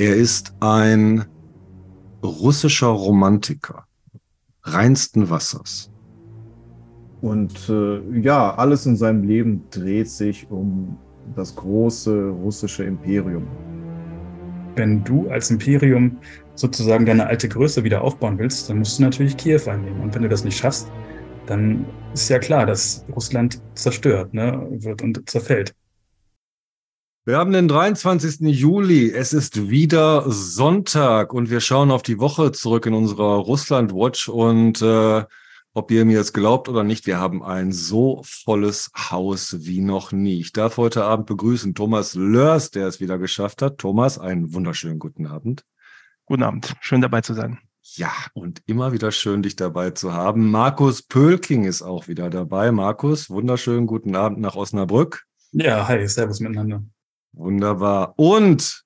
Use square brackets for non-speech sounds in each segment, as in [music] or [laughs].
Er ist ein russischer Romantiker reinsten Wassers. Und äh, ja, alles in seinem Leben dreht sich um das große russische Imperium. Wenn du als Imperium sozusagen deine alte Größe wieder aufbauen willst, dann musst du natürlich Kiew einnehmen. Und wenn du das nicht schaffst, dann ist ja klar, dass Russland zerstört ne, wird und zerfällt. Wir haben den 23. Juli. Es ist wieder Sonntag und wir schauen auf die Woche zurück in unserer Russland Watch und äh, ob ihr mir jetzt glaubt oder nicht, wir haben ein so volles Haus wie noch nie. Ich darf heute Abend begrüßen Thomas Lörs, der es wieder geschafft hat. Thomas, einen wunderschönen guten Abend. Guten Abend, schön dabei zu sein. Ja, und immer wieder schön, dich dabei zu haben. Markus Pölking ist auch wieder dabei. Markus, wunderschönen guten Abend nach Osnabrück. Ja, hi, servus miteinander. Wunderbar. Und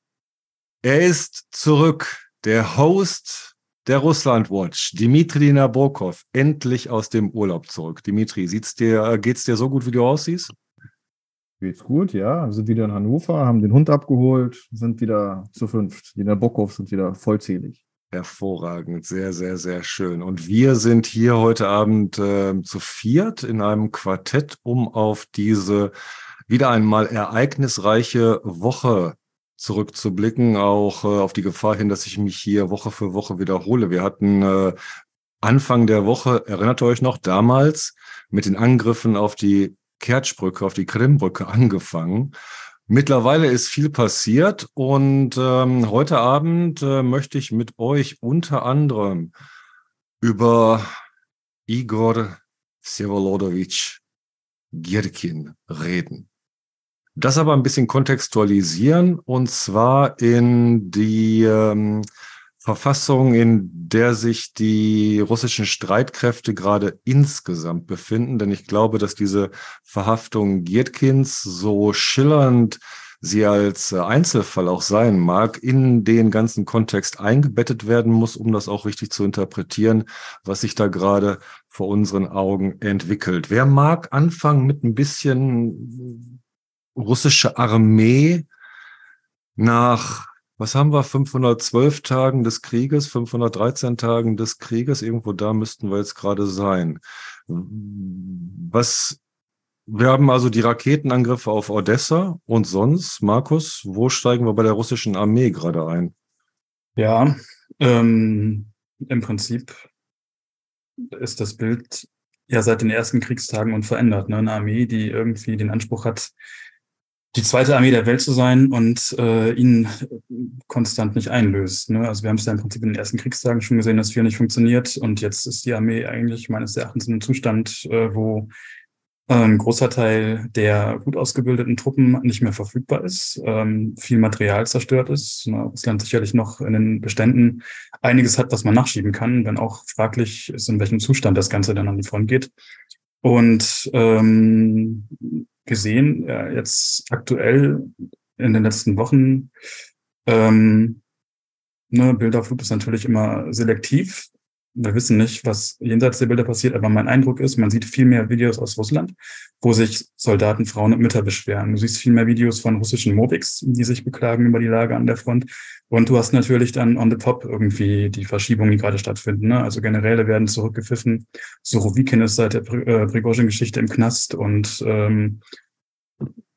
er ist zurück, der Host der Russland Watch, Dimitri Nabokov, endlich aus dem Urlaub zurück. Dimitri, sieht's dir, geht's dir so gut, wie du aussiehst? Geht's gut, ja. Wir sind wieder in Hannover, haben den Hund abgeholt, sind wieder zu fünft. Die Nabokovs sind wieder vollzählig. Hervorragend, sehr, sehr, sehr schön. Und wir sind hier heute Abend äh, zu viert in einem Quartett, um auf diese wieder einmal ereignisreiche Woche zurückzublicken, auch äh, auf die Gefahr hin, dass ich mich hier Woche für Woche wiederhole. Wir hatten äh, Anfang der Woche, erinnert ihr euch noch, damals mit den Angriffen auf die Kertschbrücke, auf die Krimbrücke angefangen. Mittlerweile ist viel passiert und ähm, heute Abend äh, möchte ich mit euch unter anderem über Igor Sevolodovich Girkin reden. Das aber ein bisschen kontextualisieren und zwar in die ähm, Verfassung, in der sich die russischen Streitkräfte gerade insgesamt befinden. Denn ich glaube, dass diese Verhaftung Giertkins so schillernd sie als äh, Einzelfall auch sein mag, in den ganzen Kontext eingebettet werden muss, um das auch richtig zu interpretieren, was sich da gerade vor unseren Augen entwickelt. Wer mag anfangen mit ein bisschen russische Armee nach, was haben wir, 512 Tagen des Krieges, 513 Tagen des Krieges, irgendwo da müssten wir jetzt gerade sein. Was, wir haben also die Raketenangriffe auf Odessa und sonst, Markus, wo steigen wir bei der russischen Armee gerade ein? Ja, ähm, im Prinzip ist das Bild ja seit den ersten Kriegstagen unverändert. Ne? Eine Armee, die irgendwie den Anspruch hat, die zweite Armee der Welt zu sein und äh, ihn konstant nicht einlöst. Ne? Also wir haben es ja im Prinzip in den ersten Kriegstagen schon gesehen, dass viel nicht funktioniert und jetzt ist die Armee eigentlich meines Erachtens in einem Zustand, äh, wo äh, ein großer Teil der gut ausgebildeten Truppen nicht mehr verfügbar ist, ähm, viel Material zerstört ist. Ne? Russland sicherlich noch in den Beständen einiges hat, was man nachschieben kann, wenn auch fraglich ist, in welchem Zustand das Ganze dann an die Front geht. Und ähm, gesehen, ja, jetzt aktuell in den letzten Wochen. Ähm, ne, Bilderflug ist natürlich immer selektiv. Wir wissen nicht, was jenseits der Bilder passiert, aber mein Eindruck ist, man sieht viel mehr Videos aus Russland, wo sich Soldaten, Frauen und Mütter beschweren. Du siehst viel mehr Videos von russischen Mobiks, die sich beklagen über die Lage an der Front. Und du hast natürlich dann on the top irgendwie die Verschiebungen, die gerade stattfinden. Ne? Also Generäle werden zurückgepfiffen. Surovikin ist seit der äh, Prigozhin-Geschichte im Knast und ähm,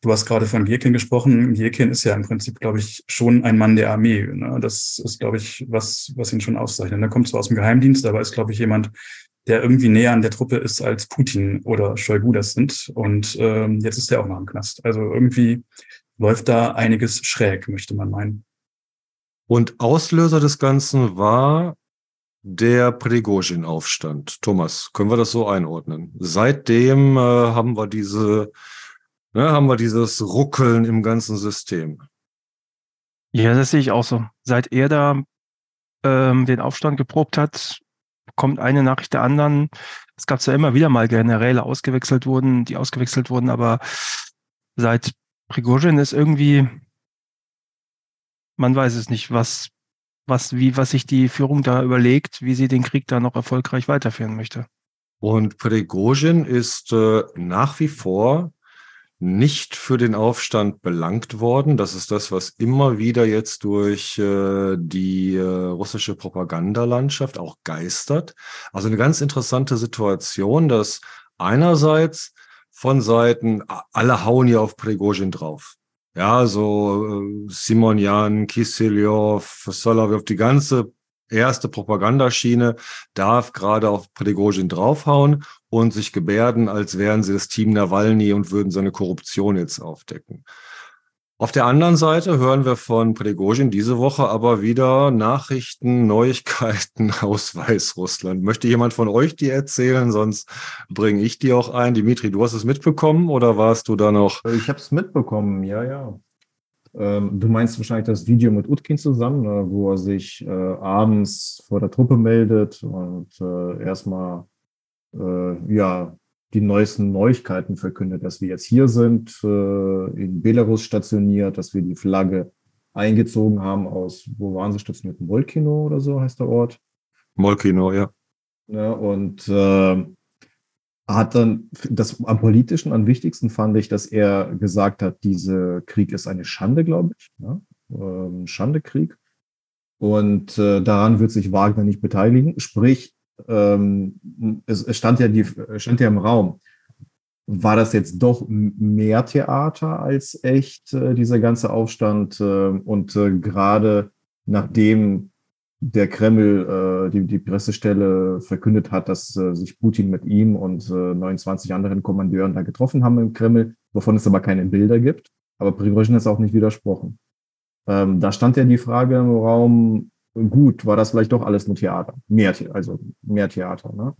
Du hast gerade von Gierkin gesprochen. Gierkin ist ja im Prinzip, glaube ich, schon ein Mann der Armee. Ne? Das ist, glaube ich, was, was ihn schon auszeichnet. Er kommt zwar aus dem Geheimdienst, aber ist, glaube ich, jemand, der irgendwie näher an der Truppe ist, als Putin oder Shoigu das sind. Und ähm, jetzt ist er auch noch im Knast. Also irgendwie läuft da einiges schräg, möchte man meinen. Und Auslöser des Ganzen war der Prigozhin-Aufstand. Thomas, können wir das so einordnen? Seitdem äh, haben wir diese ne, haben wir dieses Ruckeln im ganzen System. Ja, das sehe ich auch so. Seit er da ähm, den Aufstand geprobt hat, kommt eine Nachricht der anderen. Es gab ja immer wieder mal Generäle ausgewechselt wurden, die ausgewechselt wurden, aber seit Prigozhin ist irgendwie, man weiß es nicht, was, was, wie, was sich die Führung da überlegt, wie sie den Krieg da noch erfolgreich weiterführen möchte. Und Prigozhin ist äh, nach wie vor nicht für den Aufstand belangt worden. Das ist das, was immer wieder jetzt durch äh, die äh, russische Propagandalandschaft auch geistert. Also eine ganz interessante Situation, dass einerseits von Seiten, alle hauen hier auf Prigozhin drauf. Ja, so äh, Simonian, Kiselyov, Solovyov, die ganze erste Propagandaschiene darf gerade auf Prigozhin draufhauen und sich gebärden, als wären sie das Team Nawalny und würden seine Korruption jetzt aufdecken. Auf der anderen Seite hören wir von Prigozhin diese Woche aber wieder Nachrichten, [laughs] Neuigkeiten aus Weißrussland. Möchte jemand von euch die erzählen? Sonst bringe ich die auch ein. Dimitri, du hast es mitbekommen oder warst du da noch? Ich habe es mitbekommen, ja, ja. Ähm, du meinst wahrscheinlich das Video mit Utkin zusammen, ne, wo er sich äh, abends vor der Truppe meldet und äh, erstmal äh, ja, die neuesten Neuigkeiten verkündet, dass wir jetzt hier sind, äh, in Belarus stationiert, dass wir die Flagge eingezogen haben aus, wo waren sie stationiert? Molkino oder so heißt der Ort. Molkino, ja. ja und äh, hat dann das am politischen, am wichtigsten fand ich, dass er gesagt hat, dieser Krieg ist eine Schande, glaube ich. Ja? Ähm, Schandekrieg. Und äh, daran wird sich Wagner nicht beteiligen. Sprich, ähm, es, es stand ja die, stand ja im Raum. War das jetzt doch mehr Theater als echt, äh, dieser ganze Aufstand? Äh, und gerade nachdem der Kreml, äh, die, die Pressestelle verkündet hat, dass äh, sich Putin mit ihm und äh, 29 anderen Kommandeuren da getroffen haben im Kreml, wovon es aber keine Bilder gibt. Aber Prigozhin ist auch nicht widersprochen. Ähm, da stand ja die Frage im Raum, gut, war das vielleicht doch alles nur Theater. Mehr, also mehr Theater. Ne?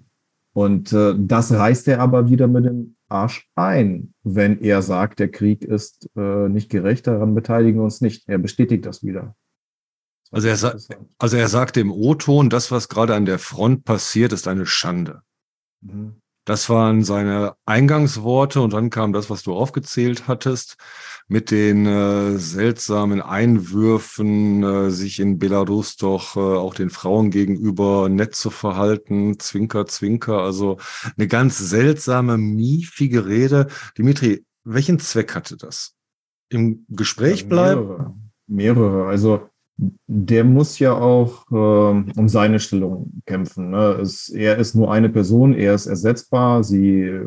Und äh, das reißt er aber wieder mit dem Arsch ein, wenn er sagt, der Krieg ist äh, nicht gerecht, daran beteiligen wir uns nicht. Er bestätigt das wieder. Also er, also er sagte im O-Ton, das, was gerade an der Front passiert, ist eine Schande. Mhm. Das waren seine Eingangsworte und dann kam das, was du aufgezählt hattest, mit den äh, seltsamen Einwürfen, äh, sich in Belarus doch äh, auch den Frauen gegenüber nett zu verhalten, Zwinker, Zwinker, also eine ganz seltsame, miefige Rede. Dimitri, welchen Zweck hatte das? Im Gespräch ja, bleiben? Mehrere. mehrere. Also der muss ja auch äh, um seine Stellung kämpfen. Ne? Es, er ist nur eine Person, er ist ersetzbar, sie, äh,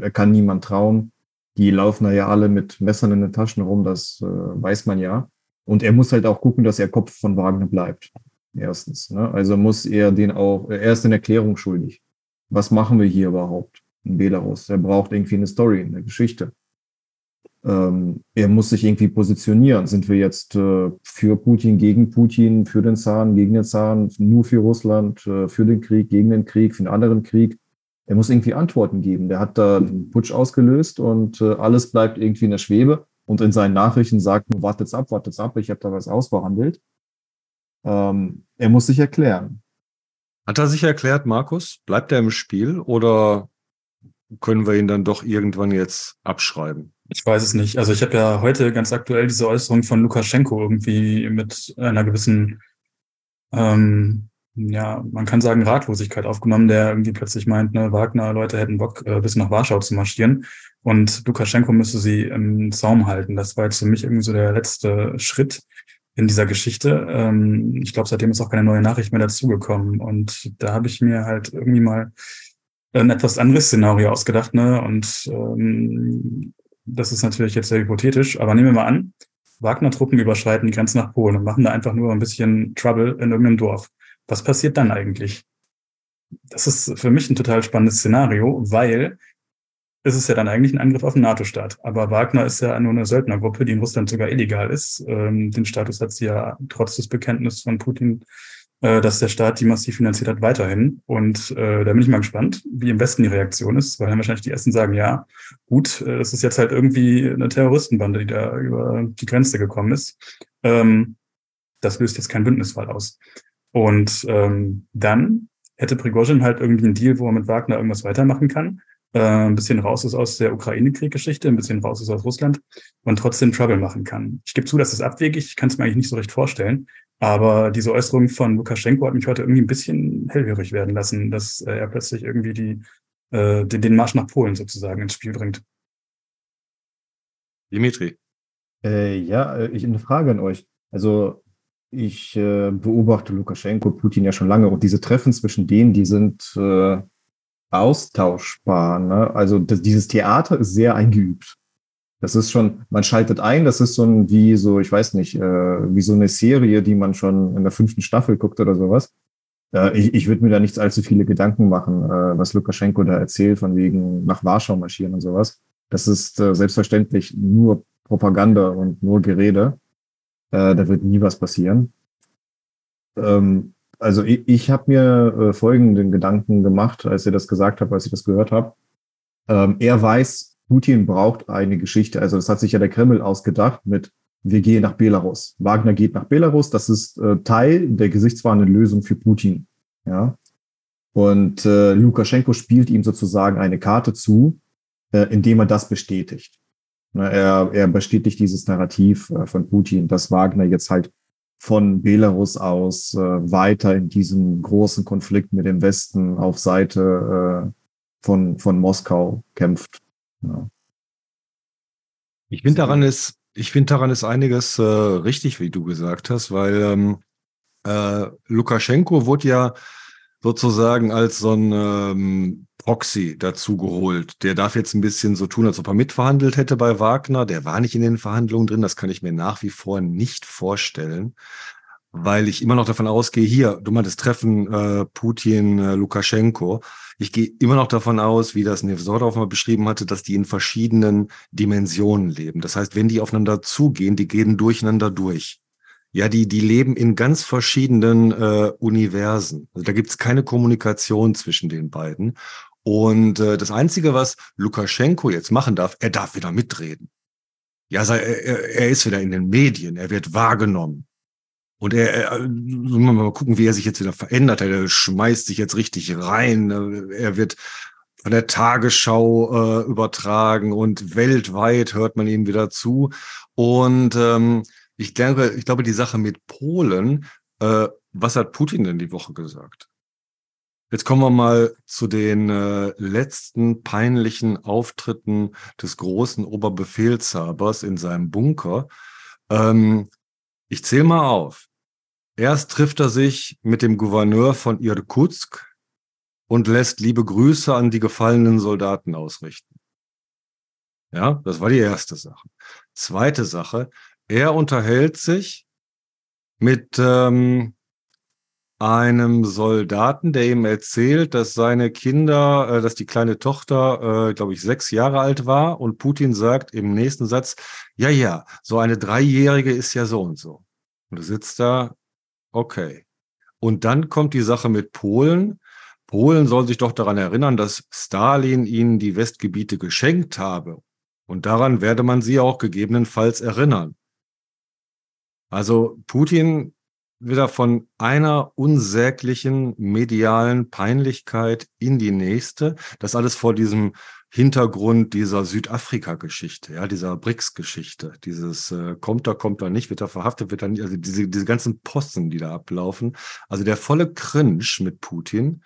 er kann niemand trauen. Die laufen da ja alle mit Messern in den Taschen rum, das äh, weiß man ja. Und er muss halt auch gucken, dass er Kopf von Wagner bleibt. Erstens. Ne? Also muss er den auch, er ist in Erklärung schuldig. Was machen wir hier überhaupt in Belarus? Er braucht irgendwie eine Story, eine Geschichte ähm, er muss sich irgendwie positionieren. Sind wir jetzt äh, für Putin, gegen Putin, für den Zahn, gegen den Zahn, nur für Russland, äh, für den Krieg, gegen den Krieg, für einen anderen Krieg? Er muss irgendwie Antworten geben. Der hat da einen Putsch ausgelöst und äh, alles bleibt irgendwie in der Schwebe. Und in seinen Nachrichten sagt nur, wartet's ab, wartet's ab, ich habe da was ausverhandelt. Ähm, er muss sich erklären. Hat er sich erklärt, Markus? Bleibt er im Spiel oder können wir ihn dann doch irgendwann jetzt abschreiben? Ich weiß es nicht. Also ich habe ja heute ganz aktuell diese Äußerung von Lukaschenko irgendwie mit einer gewissen, ähm, ja, man kann sagen Ratlosigkeit aufgenommen, der irgendwie plötzlich meint, ne, Wagner, Leute hätten Bock, äh, bis nach Warschau zu marschieren und Lukaschenko müsste sie im Zaum halten. Das war jetzt für mich irgendwie so der letzte Schritt in dieser Geschichte. Ähm, ich glaube, seitdem ist auch keine neue Nachricht mehr dazugekommen und da habe ich mir halt irgendwie mal ein etwas anderes Szenario ausgedacht, ne? Und ähm, das ist natürlich jetzt sehr hypothetisch, aber nehmen wir mal an, Wagner-Truppen überschreiten die Grenze nach Polen und machen da einfach nur ein bisschen Trouble in irgendeinem Dorf. Was passiert dann eigentlich? Das ist für mich ein total spannendes Szenario, weil es ist ja dann eigentlich ein Angriff auf den NATO-Staat. Aber Wagner ist ja nur eine Söldnergruppe, die in Russland sogar illegal ist. Ähm, den Status hat sie ja trotz des Bekenntnisses von Putin äh, dass der Staat die massiv finanziert hat, weiterhin. Und äh, da bin ich mal gespannt, wie im Westen die Reaktion ist, weil dann wahrscheinlich die Ersten sagen, ja, gut, äh, es ist jetzt halt irgendwie eine Terroristenbande, die da über die Grenze gekommen ist. Ähm, das löst jetzt keinen Bündnisfall aus. Und ähm, dann hätte Prigozhin halt irgendwie einen Deal, wo er mit Wagner irgendwas weitermachen kann. Äh, ein bisschen raus ist aus der Ukraine-Krieggeschichte, ein bisschen raus ist aus Russland und trotzdem Trouble machen kann. Ich gebe zu, das ist abwegig, ich kann es mir eigentlich nicht so recht vorstellen. Aber diese Äußerung von Lukaschenko hat mich heute irgendwie ein bisschen hellhörig werden lassen, dass äh, er plötzlich irgendwie die, äh, den, den Marsch nach Polen sozusagen ins Spiel bringt. Dimitri. Äh, ja, äh, ich eine Frage an euch. Also ich äh, beobachte Lukaschenko, Putin ja schon lange und diese Treffen zwischen denen, die sind äh, austauschbar. Ne? Also das, dieses Theater ist sehr eingeübt. Das ist schon, man schaltet ein, das ist so ein, wie so, ich weiß nicht, äh, wie so eine Serie, die man schon in der fünften Staffel guckt oder sowas. Äh, ich ich würde mir da nicht allzu viele Gedanken machen, äh, was Lukaschenko da erzählt, von wegen nach Warschau marschieren und sowas. Das ist äh, selbstverständlich nur Propaganda und nur Gerede. Äh, da wird nie was passieren. Ähm, also ich, ich habe mir äh, folgenden Gedanken gemacht, als ihr das gesagt habt, als ich das gehört habe. Ähm, er weiß, Putin braucht eine Geschichte. Also das hat sich ja der Kreml ausgedacht mit wir gehen nach Belarus. Wagner geht nach Belarus. Das ist äh, Teil der gesichtswahrenden Lösung für Putin. Ja. Und äh, Lukaschenko spielt ihm sozusagen eine Karte zu, äh, indem er das bestätigt. Ne, er, er bestätigt dieses Narrativ äh, von Putin, dass Wagner jetzt halt von Belarus aus äh, weiter in diesem großen Konflikt mit dem Westen auf Seite äh, von, von Moskau kämpft. Ja. Ich finde daran ist, ich finde daran ist einiges äh, richtig, wie du gesagt hast, weil ähm, äh, Lukaschenko wurde ja sozusagen als so ein ähm, Proxy dazu geholt. Der darf jetzt ein bisschen so tun, als ob er mitverhandelt hätte bei Wagner. Der war nicht in den Verhandlungen drin. Das kann ich mir nach wie vor nicht vorstellen, weil ich immer noch davon ausgehe, hier, du meintest Treffen äh, Putin, äh, Lukaschenko. Ich gehe immer noch davon aus, wie das Nevzorov mal beschrieben hatte, dass die in verschiedenen Dimensionen leben. Das heißt, wenn die aufeinander zugehen, die gehen durcheinander durch. Ja, die, die leben in ganz verschiedenen äh, Universen. Also da gibt es keine Kommunikation zwischen den beiden. Und äh, das Einzige, was Lukaschenko jetzt machen darf, er darf wieder mitreden. Ja, er, er ist wieder in den Medien, er wird wahrgenommen. Und er, er mal gucken, wie er sich jetzt wieder verändert. Er schmeißt sich jetzt richtig rein. Er wird von der Tagesschau äh, übertragen und weltweit hört man ihm wieder zu. Und ähm, ich denke, ich glaube, die Sache mit Polen, äh, was hat Putin denn die Woche gesagt? Jetzt kommen wir mal zu den äh, letzten peinlichen Auftritten des großen Oberbefehlshabers in seinem Bunker. Ähm, ich zähle mal auf. Erst trifft er sich mit dem Gouverneur von Irkutsk und lässt liebe Grüße an die gefallenen Soldaten ausrichten. Ja, das war die erste Sache. Zweite Sache, er unterhält sich mit ähm, einem Soldaten, der ihm erzählt, dass seine Kinder, äh, dass die kleine Tochter, äh, glaube ich, sechs Jahre alt war und Putin sagt im nächsten Satz, ja, ja, so eine Dreijährige ist ja so und so. Und du sitzt da, okay. Und dann kommt die Sache mit Polen. Polen soll sich doch daran erinnern, dass Stalin ihnen die Westgebiete geschenkt habe. Und daran werde man sie auch gegebenenfalls erinnern. Also Putin wieder von einer unsäglichen medialen Peinlichkeit in die nächste. Das alles vor diesem Hintergrund dieser Südafrika-Geschichte, ja, dieser BRICS-Geschichte, dieses äh, kommt da, kommt da nicht, wird er verhaftet, wird er nicht, also diese, diese ganzen Posten, die da ablaufen. Also der volle Cringe mit Putin.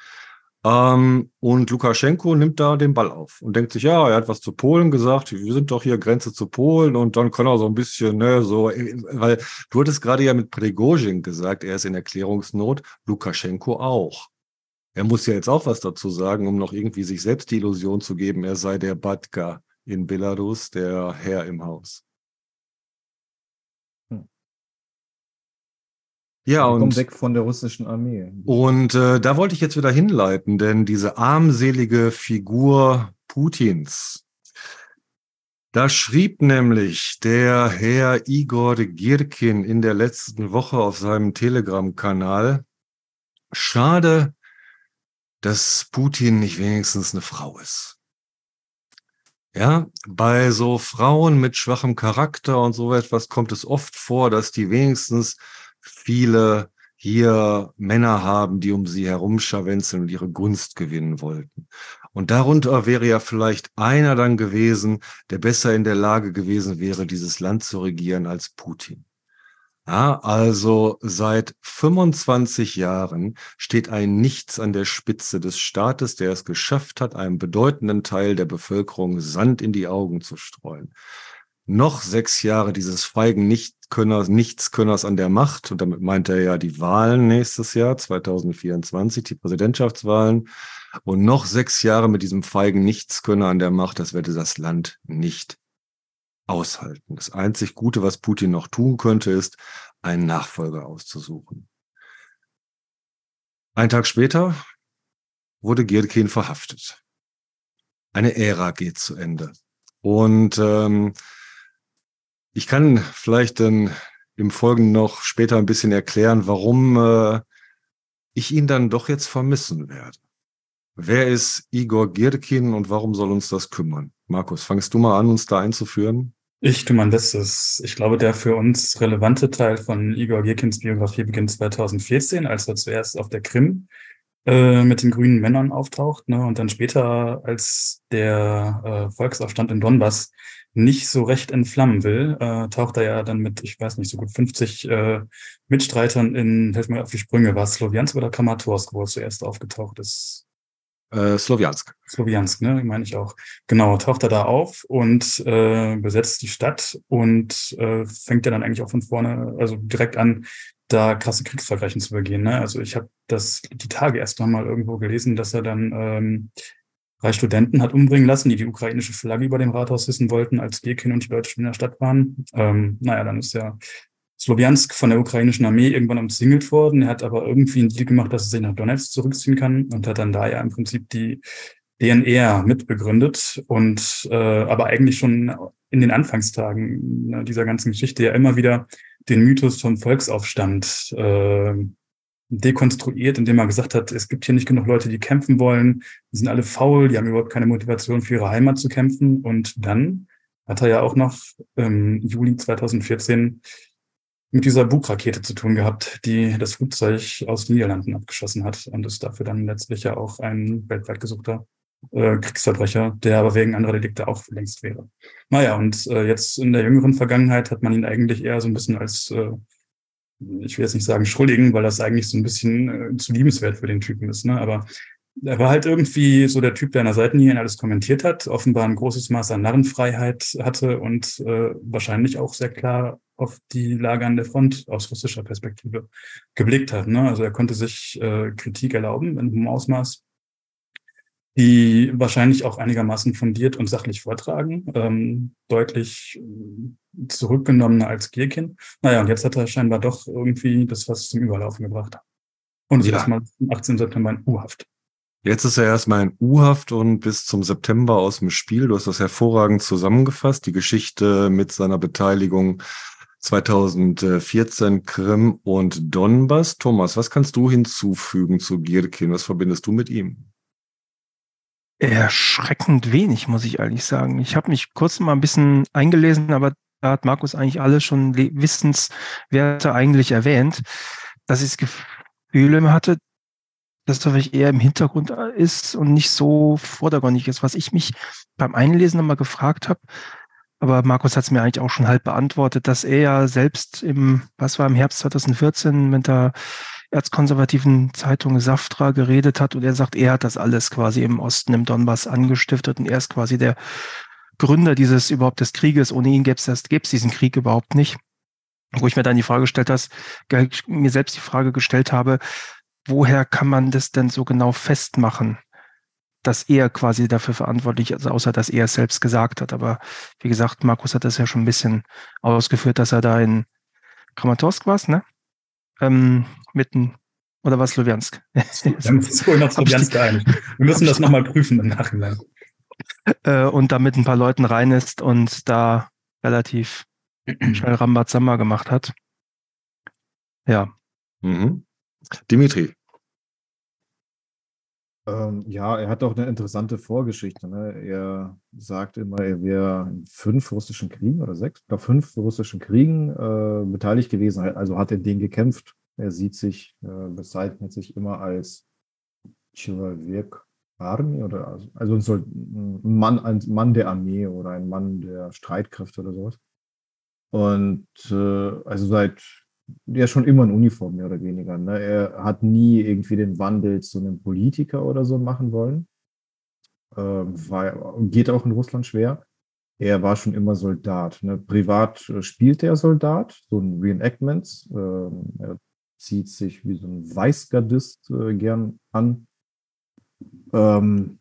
Ähm, und Lukaschenko nimmt da den Ball auf und denkt sich, ja, er hat was zu Polen gesagt, wir sind doch hier Grenze zu Polen und dann kann er so ein bisschen, ne, so, weil du hattest gerade ja mit Prigozhin gesagt, er ist in Erklärungsnot, Lukaschenko auch. Er muss ja jetzt auch was dazu sagen, um noch irgendwie sich selbst die Illusion zu geben, er sei der Batka in Belarus, der Herr im Haus. Ja, und kommt weg von der russischen Armee. Und äh, da wollte ich jetzt wieder hinleiten, denn diese armselige Figur Putins, da schrieb nämlich der Herr Igor Girkin in der letzten Woche auf seinem Telegram-Kanal, schade, dass Putin nicht wenigstens eine Frau ist. Ja, bei so Frauen mit schwachem Charakter und so etwas kommt es oft vor, dass die wenigstens viele hier Männer haben, die um sie herumscharwenzeln und ihre Gunst gewinnen wollten. Und darunter wäre ja vielleicht einer dann gewesen, der besser in der Lage gewesen wäre, dieses Land zu regieren als Putin. Ja, also seit 25 Jahren steht ein Nichts an der Spitze des Staates, der es geschafft hat, einem bedeutenden Teil der Bevölkerung Sand in die Augen zu streuen. noch sechs Jahre dieses feigen Nichtkönners, Nichtskönners an der Macht. Und damit meint er ja die Wahlen nächstes Jahr, 2024, die Präsidentschaftswahlen. Und noch sechs Jahre mit diesem feigen Nichtskönner an der Macht, das werde das Land nicht aushalten. Das einzig Gute, was Putin noch tun könnte, ist, einen Nachfolger auszusuchen. Ein Tag später wurde Girkin verhaftet. Eine Ära geht zu Ende. Und ähm, ich kann vielleicht dann im Folgenden noch später ein bisschen erklären, warum äh, ich ihn dann doch jetzt vermissen werde. Wer ist Igor Girkin und warum soll uns das kümmern? Markus, fangst du mal an, uns da einzuführen? Ich tue mein Bestes. Ich glaube, der für uns relevante Teil von Igor Girkins Biografie beginnt 2014, als er zuerst auf der Krim äh, mit den grünen Männern auftaucht ne? und dann später, als der äh, Volksaufstand in Donbass nicht so recht entflammen will, äh, taucht er ja dann mit, ich weiß nicht, so gut 50 äh, Mitstreitern in, helf mir auf die Sprünge, war es Sloviansk oder Kramatorsk, wo er zuerst aufgetaucht ist? Äh, Sloviansk. Sloviansk, ne, meine ich auch. Genau, taucht er da auf und äh, besetzt die Stadt und äh, fängt ja dann eigentlich auch von vorne, also direkt an, da krasse Kriegsverbrechen zu begehen. Ne? Also ich habe das die Tage erst noch mal irgendwo gelesen, dass er dann ähm, drei Studenten hat umbringen lassen, die die ukrainische Flagge über dem Rathaus hissen wollten, als Gekin und die Deutschen in der Stadt waren. Ähm, naja, dann ist ja Sloviansk von der ukrainischen Armee irgendwann umzingelt worden. Er hat aber irgendwie einen Deal gemacht, dass er sich nach Donetsk zurückziehen kann und hat dann da ja im Prinzip die DNR mitbegründet und äh, aber eigentlich schon in den Anfangstagen ne, dieser ganzen Geschichte ja immer wieder den Mythos vom Volksaufstand äh, dekonstruiert, indem er gesagt hat, es gibt hier nicht genug Leute, die kämpfen wollen, die sind alle faul, die haben überhaupt keine Motivation für ihre Heimat zu kämpfen. Und dann hat er ja auch noch im Juli 2014 mit dieser Bug-Rakete zu tun gehabt, die das Flugzeug aus den Niederlanden abgeschossen hat und ist dafür dann letztlich ja auch ein weltweit gesuchter äh, Kriegsverbrecher, der aber wegen anderer Delikte auch längst wäre. Naja, und äh, jetzt in der jüngeren Vergangenheit hat man ihn eigentlich eher so ein bisschen als, äh, ich will jetzt nicht sagen Schuldigen, weil das eigentlich so ein bisschen äh, zu liebenswert für den Typen ist, ne? aber er war halt irgendwie so der Typ, der an der Seitenlinie alles kommentiert hat, offenbar ein großes Maß an Narrenfreiheit hatte und äh, wahrscheinlich auch sehr klar auf die Lage an der Front aus russischer Perspektive geblickt hat. Ne? Also er konnte sich äh, Kritik erlauben in hohem Ausmaß die wahrscheinlich auch einigermaßen fundiert und sachlich vortragen, ähm, deutlich äh, zurückgenommener als Gierkin. Naja, und jetzt hat er scheinbar doch irgendwie das was zum Überlaufen gebracht. Und ist ja. erstmal am 18. September in U-Haft. Jetzt ist er erstmal in U-Haft und bis zum September aus dem Spiel. Du hast das hervorragend zusammengefasst, die Geschichte mit seiner Beteiligung 2014 Krim und Donbass. Thomas, was kannst du hinzufügen zu Gierkin? Was verbindest du mit ihm? Erschreckend wenig, muss ich ehrlich sagen. Ich habe mich kurz mal ein bisschen eingelesen, aber da hat Markus eigentlich alle schon Wissenswerte eigentlich erwähnt, dass ich das Gefühl hatte, dass das vielleicht eher im Hintergrund ist und nicht so vordergründig ist. Was ich mich beim Einlesen nochmal gefragt habe, aber Markus hat es mir eigentlich auch schon halb beantwortet, dass er ja selbst im, was war im Herbst 2014 mit der erzkonservativen Zeitung Saftra geredet hat und er sagt, er hat das alles quasi im Osten, im Donbass angestiftet und er ist quasi der Gründer dieses überhaupt des Krieges. Ohne ihn gäbe es diesen Krieg überhaupt nicht. Wo ich mir dann die Frage gestellt habe, mir selbst die Frage gestellt habe, woher kann man das denn so genau festmachen, dass er quasi dafür verantwortlich ist, außer dass er es selbst gesagt hat. Aber wie gesagt, Markus hat das ja schon ein bisschen ausgeführt, dass er da in Kramatorsk war, ne? ähm, mitten oder was wohl nach Sloviansk geeinigt. Wir müssen das nochmal prüfen im Nachhinein. [laughs] Äh, und da mit ein paar Leuten rein ist und da relativ [clears throat] schnell Rambazamba gemacht hat. Ja. Mhm. Dimitri. Ähm, ja, er hat auch eine interessante Vorgeschichte. Ne? Er sagt immer, er wäre in fünf russischen Kriegen oder sechs, ich glaube fünf russischen Kriegen äh, beteiligt gewesen, also hat er den gekämpft. Er sieht sich, äh, bezeichnet sich immer als Человек Army oder also, also so ein Mann, ein Mann der Armee oder ein Mann der Streitkräfte oder sowas. Und äh, also seit ist schon immer in Uniform, mehr oder weniger. Ne? Er hat nie irgendwie den Wandel zu einem Politiker oder so machen wollen. Ähm, war, geht auch in Russland schwer. er war schon immer Soldat. Ne? Privat äh, spielt er Soldat, so ein Reenactments. Ähm, er zieht sich wie so ein Weißgardist äh, gern an. Ähm,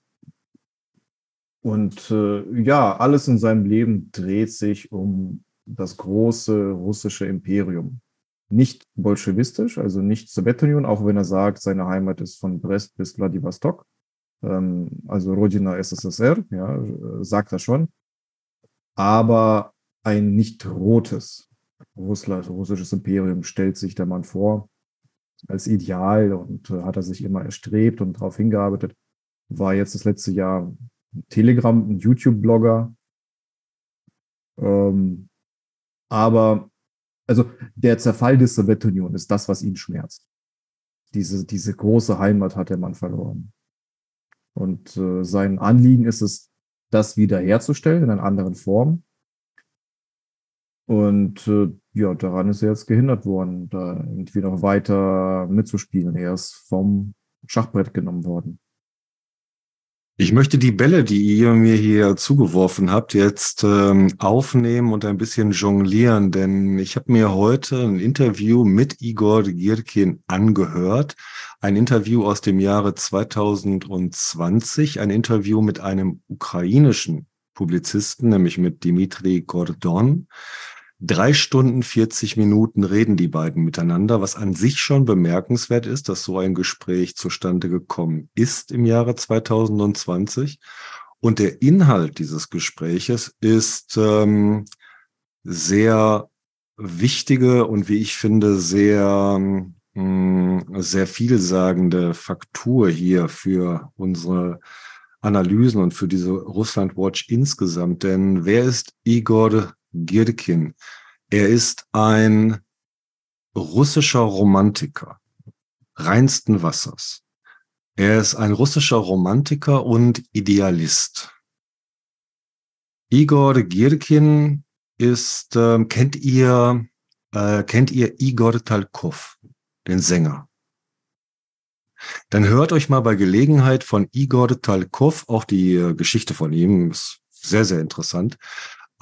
und äh, ja, alles in seinem Leben dreht sich um das große russische Imperium. Nicht bolschewistisch, also nicht Sowjetunion, auch wenn er sagt, seine Heimat ist von Brest bis Vladivostok, ähm, also Rodina SSSR, ja, sagt er schon. Aber ein nicht rotes Russland, russisches Imperium stellt sich der Mann vor als Ideal und äh, hat er sich immer erstrebt und darauf hingearbeitet. War jetzt das letzte Jahr Telegram, ein YouTube-Blogger. Ähm, aber also der Zerfall der Sowjetunion ist das, was ihn schmerzt. Diese, diese große Heimat hat der Mann verloren. Und äh, sein Anliegen ist es, das wiederherzustellen in einer anderen Form. Und äh, ja, daran ist er jetzt gehindert worden, da irgendwie noch weiter mitzuspielen. Er ist vom Schachbrett genommen worden. Ich möchte die Bälle, die ihr mir hier zugeworfen habt, jetzt ähm, aufnehmen und ein bisschen jonglieren, denn ich habe mir heute ein Interview mit Igor Girkin angehört. Ein Interview aus dem Jahre 2020, ein Interview mit einem ukrainischen Publizisten, nämlich mit Dimitri Gordon. Drei Stunden 40 Minuten reden die beiden miteinander, was an sich schon bemerkenswert ist, dass so ein Gespräch zustande gekommen ist im Jahre 2020. Und der Inhalt dieses Gespräches ist ähm, sehr wichtige und wie ich finde sehr mh, hm, sehr vielsagende Faktur hier für unsere Analysen und für diese Russland Watch insgesamt. Denn wer ist Igor Girkin. Er ist ein russischer Romantiker reinsten Wassers. Er ist ein russischer Romantiker und Idealist. Igor Girkin ist, äh, kennt ihr, äh, kennt ihr Igor Talkov, den Sänger? Dann hört euch mal bei Gelegenheit von Igor Talkov, auch die äh, Geschichte von ihm, ist sehr, sehr interessant,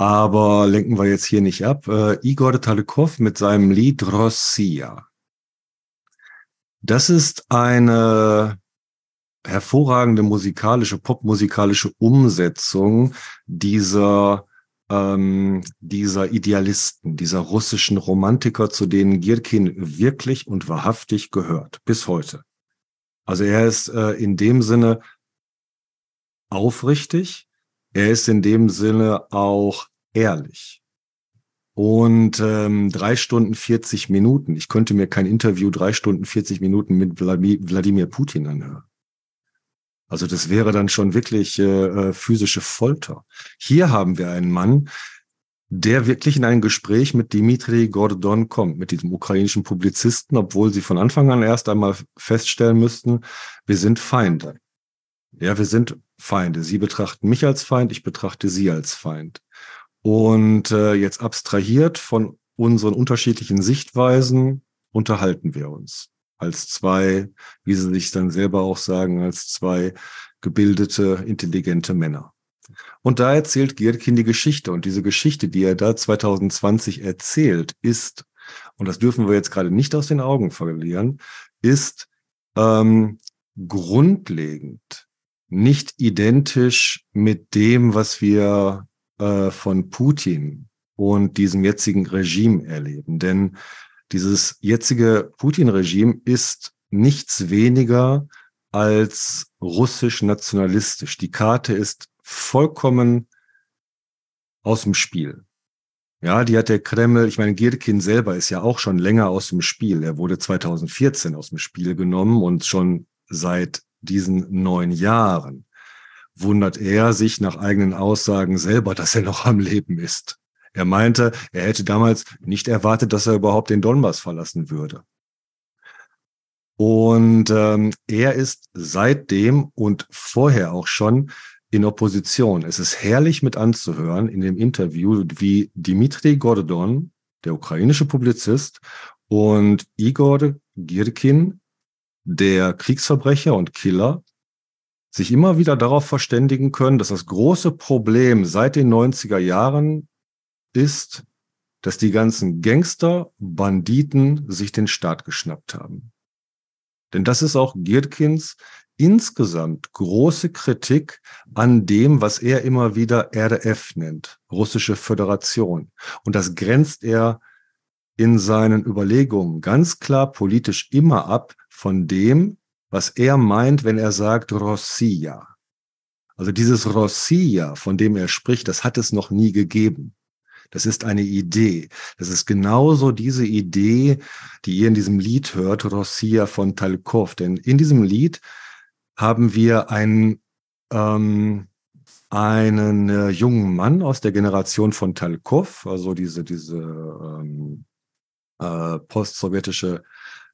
aber lenken wir jetzt hier nicht ab. Äh, Igor Talekov mit seinem Lied Rossia. Das ist eine hervorragende musikalische, popmusikalische Umsetzung dieser ähm, dieser Idealisten, dieser russischen Romantiker, zu denen Girkin wirklich und wahrhaftig gehört, bis heute. Also er ist äh, in dem Sinne aufrichtig, er ist in dem Sinne auch ehrlich. Und ähm, drei Stunden 40 Minuten. Ich könnte mir kein Interview drei Stunden 40 Minuten mit Wladimir Putin anhören. Also das wäre dann schon wirklich äh, äh, physische Folter. Hier haben wir einen Mann, der wirklich in ein Gespräch mit Dimitri Gordon kommt, mit diesem ukrainischen Publizisten, obwohl sie von Anfang an erst einmal feststellen müssten, wir sind Feinde. Ja, wir sind Feinde. Sie betrachten mich als Feind, ich betrachte sie als Feind. Und äh, jetzt abstrahiert von unseren unterschiedlichen Sichtweisen unterhalten wir uns als zwei, wie sie sich dann selber auch sagen, als zwei gebildete, intelligente Männer. Und da erzählt Gierkin die Geschichte. Und diese Geschichte, die er da 2020 erzählt, ist, und das dürfen wir jetzt gerade nicht aus den Augen verlieren, ist ähm, grundlegend nicht identisch mit dem, was wir äh, von Putin und diesem jetzigen Regime erleben. Denn dieses jetzige Putin-Regime ist nichts weniger als russisch-nationalistisch. Die Karte ist vollkommen aus dem Spiel. Ja, die hat der Kreml, ich meine, Girkin selber ist ja auch schon länger aus dem Spiel. Er wurde 2014 aus dem Spiel genommen und schon seit diesen neun Jahren wundert er sich nach eigenen Aussagen selber, dass er noch am Leben ist. Er meinte, er hätte damals nicht erwartet, dass er überhaupt den Donbass verlassen würde. Und ähm, er ist seitdem und vorher auch schon in Opposition. Es ist herrlich mit anzuhören in dem Interview, wie Dimitri Gordon, der ukrainische Publizist, und Igor Girkin, der Kriegsverbrecher und Killer, sich immer wieder darauf verständigen können, dass das große Problem seit den 90er Jahren ist, dass die ganzen Gangster, Banditen sich den Staat geschnappt haben. Denn das ist auch Gierkins insgesamt große Kritik an dem, was er immer wieder RDF nennt, russische Föderation. Und das grenzt er in seinen Überlegungen ganz klar politisch immer ab von dem, was er meint, wenn er sagt Rossiya. Also dieses Rossiya, von dem er spricht, das hat es noch nie gegeben. Das ist eine Idee. Das ist genauso diese Idee, die ihr in diesem Lied hört, Rossiya von Talkov. Denn in diesem Lied haben wir einen, ähm, einen äh, jungen Mann aus der Generation von Talkov, also diese, diese ähm, äh, postsowjetische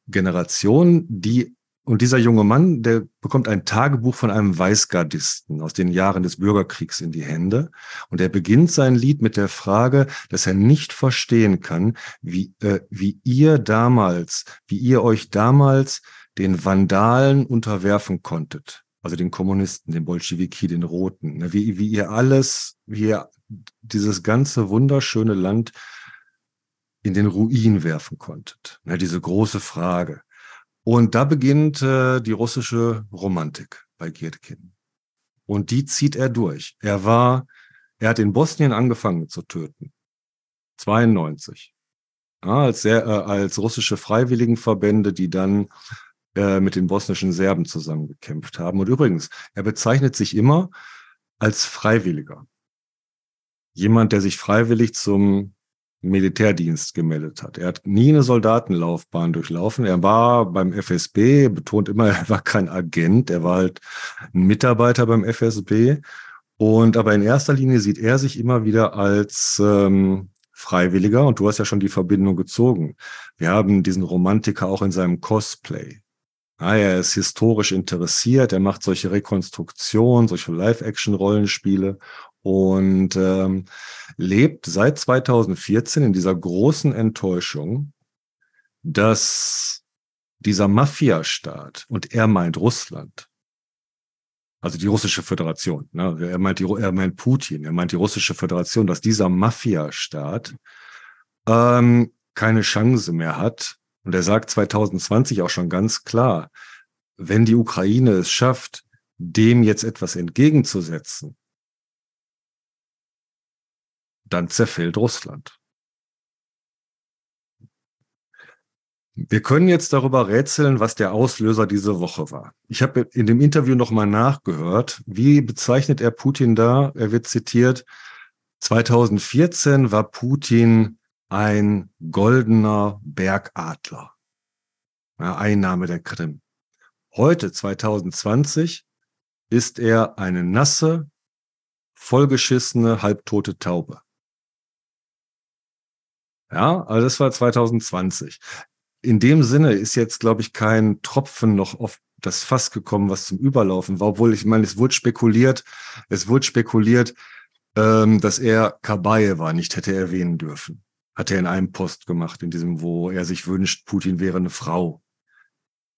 Generation, die und dieser junge Mann, der bekommt ein Tagebuch von einem Weißgardisten aus den Jahren des Bürgerkriegs in die Hände. Und er beginnt sein Lied mit der Frage, dass er nicht verstehen kann, wie, äh, wie ihr damals, wie ihr euch damals den Vandalen unterwerfen konntet. Also den Kommunisten, den Bolschewiki, den Roten. Ne? Wie, wie ihr alles, wie ihr dieses ganze wunderschöne Land in den Ruin werfen konntet. Ne? Diese große Frage. Und da beginnt äh, die russische Romantik bei Giertkin. Und die zieht er durch. Er war, er hat in Bosnien angefangen zu töten. 92. Ja, als, sehr, äh, als russische Freiwilligenverbände, die dann äh, mit den bosnischen Serben zusammengekämpft haben. Und übrigens, er bezeichnet sich immer als Freiwilliger. Jemand, der sich freiwillig zum Militärdienst gemeldet hat. Er hat nie eine Soldatenlaufbahn durchlaufen. Er war beim FSB, betont immer, [laughs] er war kein Agent, er war halt ein Mitarbeiter beim FSB. Und aber in erster Linie sieht er sich immer wieder als ähm, Freiwilliger. Und du hast ja schon die Verbindung gezogen. Wir haben diesen Romantiker auch in seinem Cosplay. Ah, er ist historisch interessiert, er macht solche Rekonstruktionen, solche Live-Action-Rollenspiele und ähm, lebt seit 2014 in dieser großen Enttäuschung, dass dieser Mafia-Staat, und er meint Russland, also die russische Föderation, ne? er, meint die, er meint Putin, er meint die russische Föderation, dass dieser Mafia-Staat ähm, keine Chance mehr hat. Und er sagt 2020 auch schon ganz klar, wenn die Ukraine es schafft, dem jetzt etwas entgegenzusetzen, dann zerfällt Russland. Wir können jetzt darüber rätseln, was der Auslöser diese Woche war. Ich habe in dem Interview nochmal nachgehört. Wie bezeichnet er Putin da? Er wird zitiert. 2014 war Putin ein goldener Bergadler. Einnahme der Krim. Heute, 2020, ist er eine nasse, vollgeschissene, halbtote Taube. Ja, also das war 2020. In dem Sinne ist jetzt, glaube ich, kein Tropfen noch auf das Fass gekommen, was zum Überlaufen war, obwohl ich meine, es wurde spekuliert, es wurde spekuliert, ähm, dass er Kabaeva nicht hätte erwähnen dürfen. Hat er in einem Post gemacht, in diesem, wo er sich wünscht, Putin wäre eine Frau.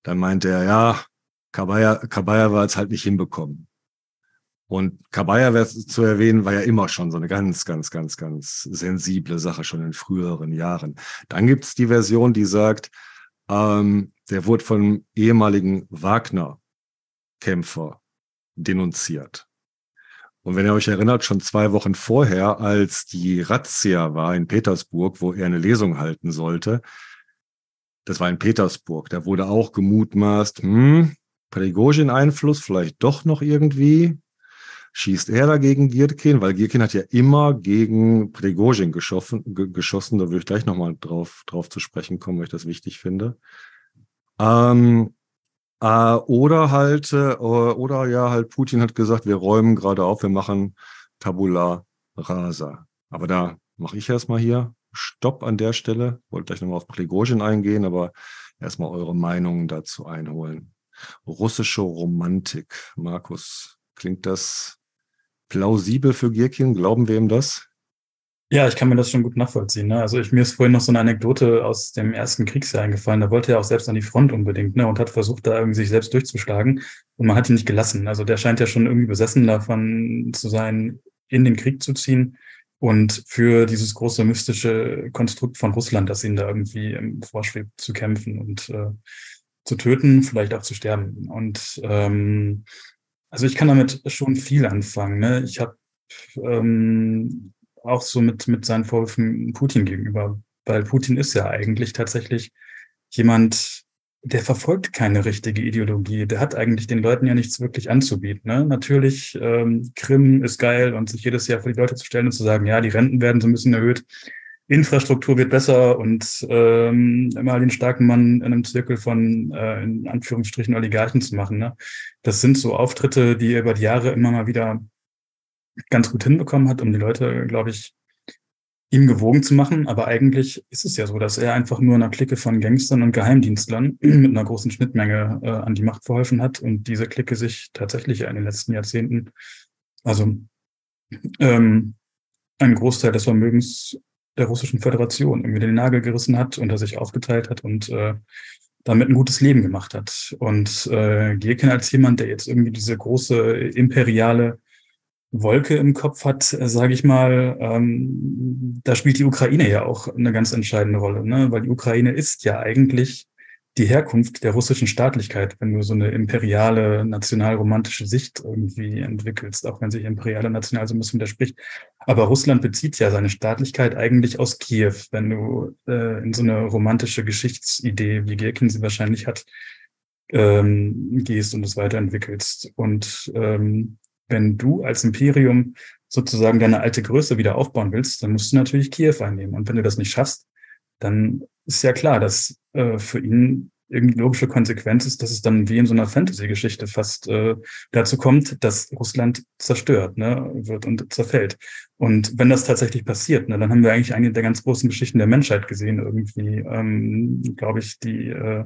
Dann meinte er, ja, Kabaeva hat es halt nicht hinbekommen. Und Kabaya zu erwähnen, war ja immer schon so eine ganz, ganz, ganz, ganz sensible Sache, schon in früheren Jahren. Dann gibt es die Version, die sagt, ähm, der wurde von ehemaligen Wagner-Kämpfer denunziert. Und wenn ihr euch erinnert, schon zwei Wochen vorher, als die Razzia war in Petersburg, wo er eine Lesung halten sollte, das war in Petersburg, da wurde auch gemutmaßt, hm, Prigozhin-Einfluss vielleicht doch noch irgendwie, schießt er dagegen Gierkin, weil Gierkin hat ja immer gegen Prigozhin geschossen, geschossen. Da würde ich gleich nochmal drauf, drauf zu sprechen kommen, weil ich das wichtig finde. Ähm, äh, oder halt, äh, oder ja, halt Putin hat gesagt, wir räumen gerade auf, wir machen Tabula Rasa. Aber da mache ich erstmal hier Stopp an der Stelle. Wollte gleich nochmal auf Prigozhin eingehen, aber erstmal eure Meinungen dazu einholen. Russische Romantik. Markus, klingt das plausibel für Gierkin? Glauben wir ihm das? Ja, ich kann mir das schon gut nachvollziehen. Ne? Also ich, mir ist vorhin noch so eine Anekdote aus dem ersten Kriegsjahr eingefallen. Da wollte er auch selbst an die Front unbedingt ne? und hat versucht, da irgendwie sich selbst durchzuschlagen. Und man hat ihn nicht gelassen. Also der scheint ja schon irgendwie besessen davon zu sein, in den Krieg zu ziehen und für dieses große mystische Konstrukt von Russland, das ihn da irgendwie vorschwebt, zu kämpfen und äh, zu töten, vielleicht auch zu sterben. Und ähm, also ich kann damit schon viel anfangen. Ne? Ich habe ähm, auch so mit, mit seinen Vorwürfen Putin gegenüber, weil Putin ist ja eigentlich tatsächlich jemand, der verfolgt keine richtige Ideologie. Der hat eigentlich den Leuten ja nichts wirklich anzubieten. Ne? Natürlich, ähm, Krim ist geil und sich jedes Jahr vor die Leute zu stellen und zu sagen, ja, die Renten werden so ein bisschen erhöht, Infrastruktur wird besser und ähm, immer den starken Mann in einem Zirkel von äh, in Anführungsstrichen Oligarchen zu machen. Ne? Das sind so Auftritte, die er über die Jahre immer mal wieder ganz gut hinbekommen hat, um die Leute, glaube ich, ihm gewogen zu machen. Aber eigentlich ist es ja so, dass er einfach nur einer Clique von Gangstern und Geheimdienstlern [clears throat] mit einer großen Schnittmenge äh, an die Macht verholfen hat und diese Clique sich tatsächlich in den letzten Jahrzehnten, also ähm, einen Großteil des Vermögens der Russischen Föderation irgendwie den Nagel gerissen hat und er sich aufgeteilt hat und äh, damit ein gutes Leben gemacht hat. Und äh, Gierken als jemand, der jetzt irgendwie diese große imperiale Wolke im Kopf hat, äh, sage ich mal, ähm, da spielt die Ukraine ja auch eine ganz entscheidende Rolle, ne? weil die Ukraine ist ja eigentlich die Herkunft der russischen Staatlichkeit, wenn du so eine imperiale, nationalromantische Sicht irgendwie entwickelst, auch wenn sich imperiale national so ein bisschen widerspricht. Aber Russland bezieht ja seine Staatlichkeit eigentlich aus Kiew, wenn du äh, in so eine romantische Geschichtsidee, wie Gierkin sie wahrscheinlich hat, ähm, gehst und es weiterentwickelst. Und ähm, wenn du als Imperium sozusagen deine alte Größe wieder aufbauen willst, dann musst du natürlich Kiew einnehmen. Und wenn du das nicht schaffst, dann ist ja klar, dass äh, für ihn irgendwie logische Konsequenz ist, dass es dann wie in so einer Fantasy-Geschichte fast äh, dazu kommt, dass Russland zerstört ne, wird und zerfällt. Und wenn das tatsächlich passiert, ne, dann haben wir eigentlich eine der ganz großen Geschichten der Menschheit gesehen, irgendwie, ähm, glaube ich, die äh,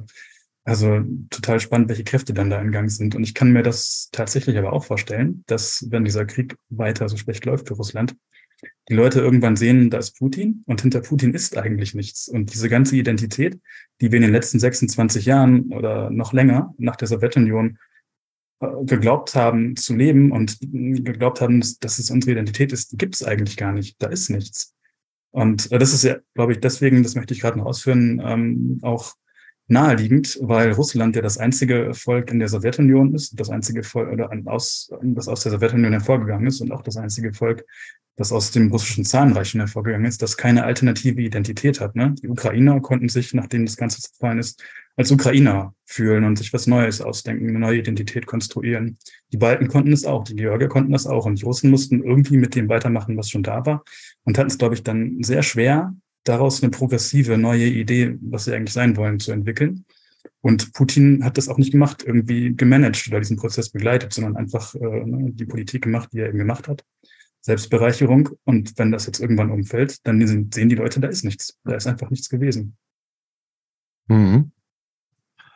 also total spannend, welche Kräfte dann da in Gang sind. Und ich kann mir das tatsächlich aber auch vorstellen, dass wenn dieser Krieg weiter so schlecht läuft für Russland, die Leute irgendwann sehen, da ist Putin und hinter Putin ist eigentlich nichts. Und diese ganze Identität, die wir in den letzten 26 Jahren oder noch länger nach der Sowjetunion äh, geglaubt haben zu leben und geglaubt haben, dass es unsere Identität ist, gibt es eigentlich gar nicht. Da ist nichts. Und äh, das ist ja, glaube ich, deswegen, das möchte ich gerade noch ausführen, ähm, auch naheliegend, weil Russland ja das einzige Volk in der Sowjetunion ist, das einzige Volk, oder aus, das aus der Sowjetunion hervorgegangen ist und auch das einzige Volk, das aus dem russischen Zahnreichen hervorgegangen ist, das keine alternative Identität hat. Ne? Die Ukrainer konnten sich, nachdem das Ganze zerfallen ist, als Ukrainer fühlen und sich was Neues ausdenken, eine neue Identität konstruieren. Die Balten konnten es auch, die Georgier konnten das auch und die Russen mussten irgendwie mit dem weitermachen, was schon da war und hatten es, glaube ich, dann sehr schwer, daraus eine progressive neue Idee, was sie eigentlich sein wollen, zu entwickeln. Und Putin hat das auch nicht gemacht, irgendwie gemanagt oder diesen Prozess begleitet, sondern einfach äh, ne, die Politik gemacht, die er eben gemacht hat. Selbstbereicherung. Und wenn das jetzt irgendwann umfällt, dann sehen die Leute, da ist nichts. Da ist einfach nichts gewesen. Mhm.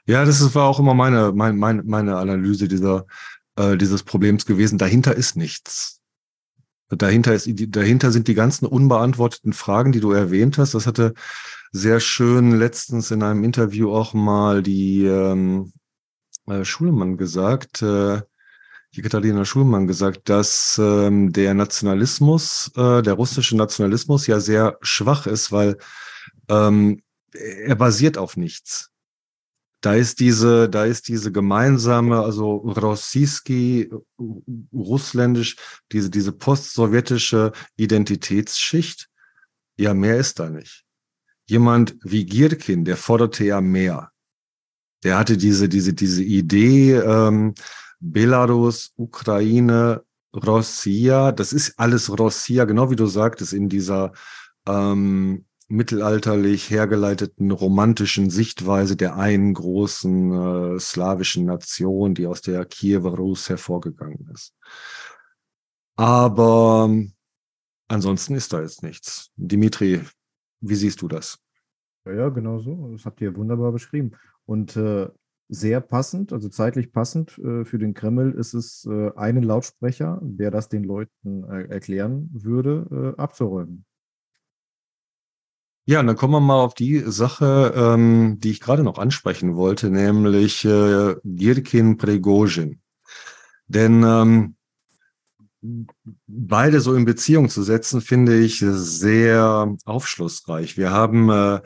Ja, das war auch immer meine, meine, meine Analyse dieser, äh, dieses Problems gewesen. Dahinter ist nichts. Dahinter, ist, dahinter sind die ganzen unbeantworteten Fragen, die du erwähnt hast. Das hatte sehr schön letztens in einem Interview auch mal die ähm, äh, Schulmann gesagt, äh, die Katharina Schulmann gesagt, dass ähm, der Nationalismus, äh, der russische Nationalismus ja sehr schwach ist, weil ähm, er basiert auf nichts da ist diese, da ist diese gemeinsame, also Rossiski, russländisch, diese, diese post-sowjetische Identitätsschicht. Ja, mehr ist da nicht. Jemand wie Gierkin, der forderte ja mehr. Der hatte diese, diese, diese Idee, ähm, Belarus, Ukraine, Rossia, das ist alles Rossia, genau wie du sagtest, in dieser ähm, mittelalterlich hergeleiteten romantischen Sichtweise der einen großen äh, slawischen Nation, die aus der Kiewer Rus hervorgegangen ist. Aber ansonsten ist da jetzt nichts. Dimitri, wie siehst du das? Ja, genau so. Das habt ihr wunderbar beschrieben. Und äh, sehr passend, also zeitlich passend äh, für den Kreml ist es, äh, einen Lautsprecher, der das den Leuten äh, erklären würde, äh, abzuräumen. Ja, und dann kommen wir mal auf die Sache, ähm, die ich gerade noch ansprechen wollte, nämlich äh, Girkin Prigozhin. Denn ähm, beide so in Beziehung zu setzen, finde ich sehr aufschlussreich. Wir haben äh,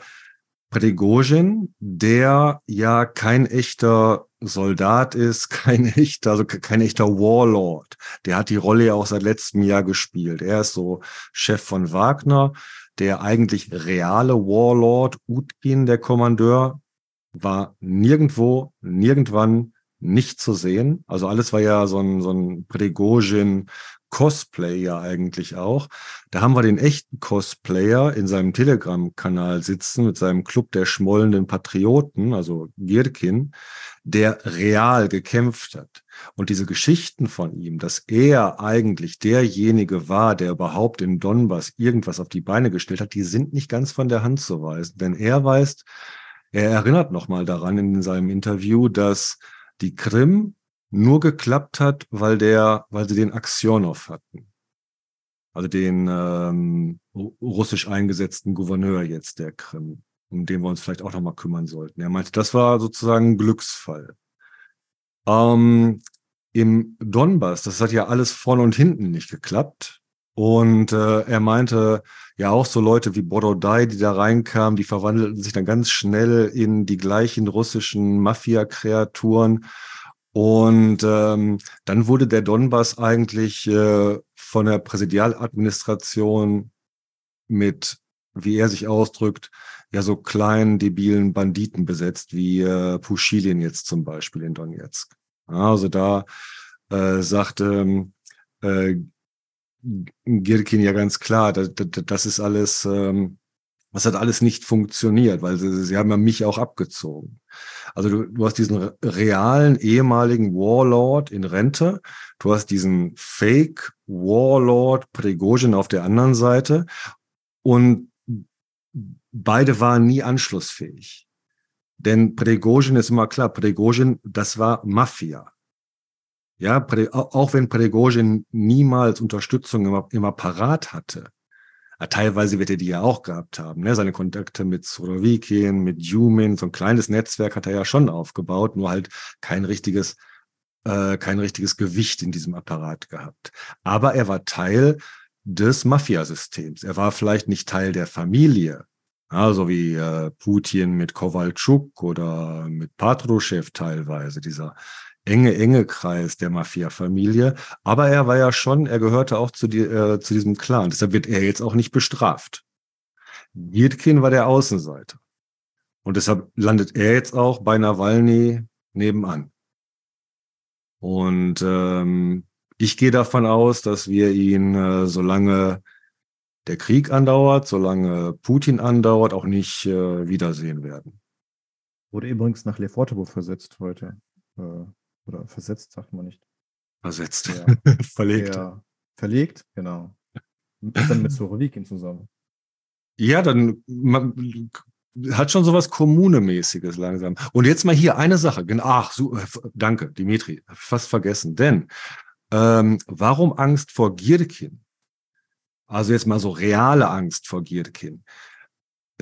Prigozhin, der ja kein echter Soldat ist, [laughs] kein echter, also kein echter Warlord. Der hat die Rolle ja auch seit letztem Jahr gespielt. Er ist so Chef von Wagner der eigentlich reale Warlord Utkin, der Kommandeur, war nirgendwo, nirgendwann nicht zu sehen. Also alles war ja so ein, so ein Prigozhin Cosplay ja eigentlich auch. Da haben wir den echten Cosplayer in seinem Telegram-Kanal sitzen mit seinem Club der schmollenden Patrioten, also Girkin, der real gekämpft hat. Und diese Geschichten von ihm, dass er eigentlich derjenige war, der überhaupt in Donbass irgendwas auf die Beine gestellt hat, die sind nicht ganz von der Hand zu weisen. Denn er weiß, er erinnert nochmal daran in seinem Interview, dass die Krim nur geklappt hat, weil der, weil sie den Aksionov hatten. Also den ähm, russisch eingesetzten Gouverneur jetzt der Krim, um den wir uns vielleicht auch nochmal kümmern sollten. Er meinte, das war sozusagen ein Glücksfall. Ähm, Im Donbass, das hat ja alles vorne und hinten nicht geklappt. Und äh, er meinte, ja auch so Leute wie Borodai, die da reinkamen, die verwandelten sich dann ganz schnell in die gleichen russischen Mafia-Kreaturen und ähm, dann wurde der Donbass eigentlich äh, von der Präsidialadministration mit, wie er sich ausdrückt, ja so kleinen, debilen Banditen besetzt, wie äh, Pushilin jetzt zum Beispiel in Donetsk. Also da äh, sagte äh, Girkin ja ganz klar, das, das ist alles, ähm, das hat alles nicht funktioniert, weil sie, sie haben ja mich auch abgezogen. Also du, du hast diesen realen ehemaligen Warlord in Rente, du hast diesen Fake Warlord Prigozhin auf der anderen Seite und beide waren nie anschlussfähig. Denn Prigozhin ist immer klar, Prigozhin, das war Mafia. Ja, auch wenn Prigozhin niemals Unterstützung im, im Apparat hatte, teilweise wird er die ja auch gehabt haben. Ne? Seine Kontakte mit Surovikin, mit Jumin, so ein kleines Netzwerk hat er ja schon aufgebaut, nur halt kein richtiges, äh, kein richtiges Gewicht in diesem Apparat gehabt. Aber er war Teil des Mafiasystems. Er war vielleicht nicht Teil der Familie, also wie äh, Putin mit Kowalczuk oder mit Patruschew teilweise, dieser enge, enge Kreis der Mafia-Familie. Aber er war ja schon, er gehörte auch zu, die, äh, zu diesem Clan. Deshalb wird er jetzt auch nicht bestraft. Girkin war der Außenseiter. Und deshalb landet er jetzt auch bei Nawalny nebenan. Und ähm, ich gehe davon aus, dass wir ihn, äh, solange der Krieg andauert, solange Putin andauert, auch nicht äh, wiedersehen werden. Wurde übrigens nach Lefortovo versetzt heute. Äh, oder versetzt, sagt man nicht. Versetzt. Ja. [laughs] verlegt. Ja, verlegt, genau. Ist dann mit Sorowikin zusammen. Ja, dann man, hat schon sowas Kommunemäßiges langsam. Und jetzt mal hier eine Sache. Ach, so, äh, danke, Dimitri. Fast vergessen. Denn ähm, warum Angst vor Gierkin? Also jetzt mal so reale Angst vor Gierkin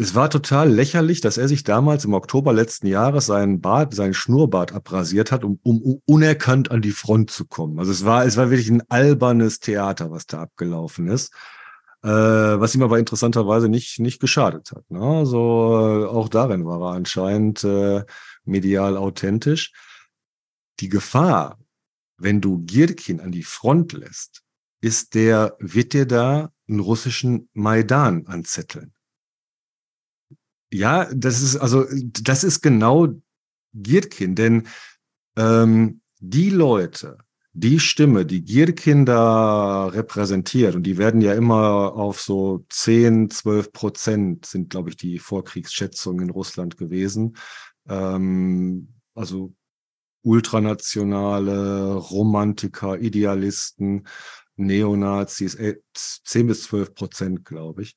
es war total lächerlich, dass er sich damals im Oktober letzten Jahres seinen Bart, seinen Schnurrbart abrasiert hat, um, um unerkannt an die Front zu kommen. Also es war, es war wirklich ein albernes Theater, was da abgelaufen ist. Äh, was ihm aber interessanterweise nicht, nicht geschadet hat. Ne? Also äh, auch darin war er anscheinend äh, medial authentisch. Die Gefahr, wenn du Girkin an die Front lässt, ist der, wird dir da einen russischen Maidan anzetteln. Ja, das ist also, das ist genau Gierkin, denn ähm, die Leute, die Stimme, die Gierkin da repräsentiert, und die werden ja immer auf so 10, 12 Prozent sind, glaube ich, die Vorkriegsschätzungen in Russland gewesen. Ähm, also ultranationale Romantiker, Idealisten, Neonazis, 10 äh, bis 12 Prozent, glaube ich.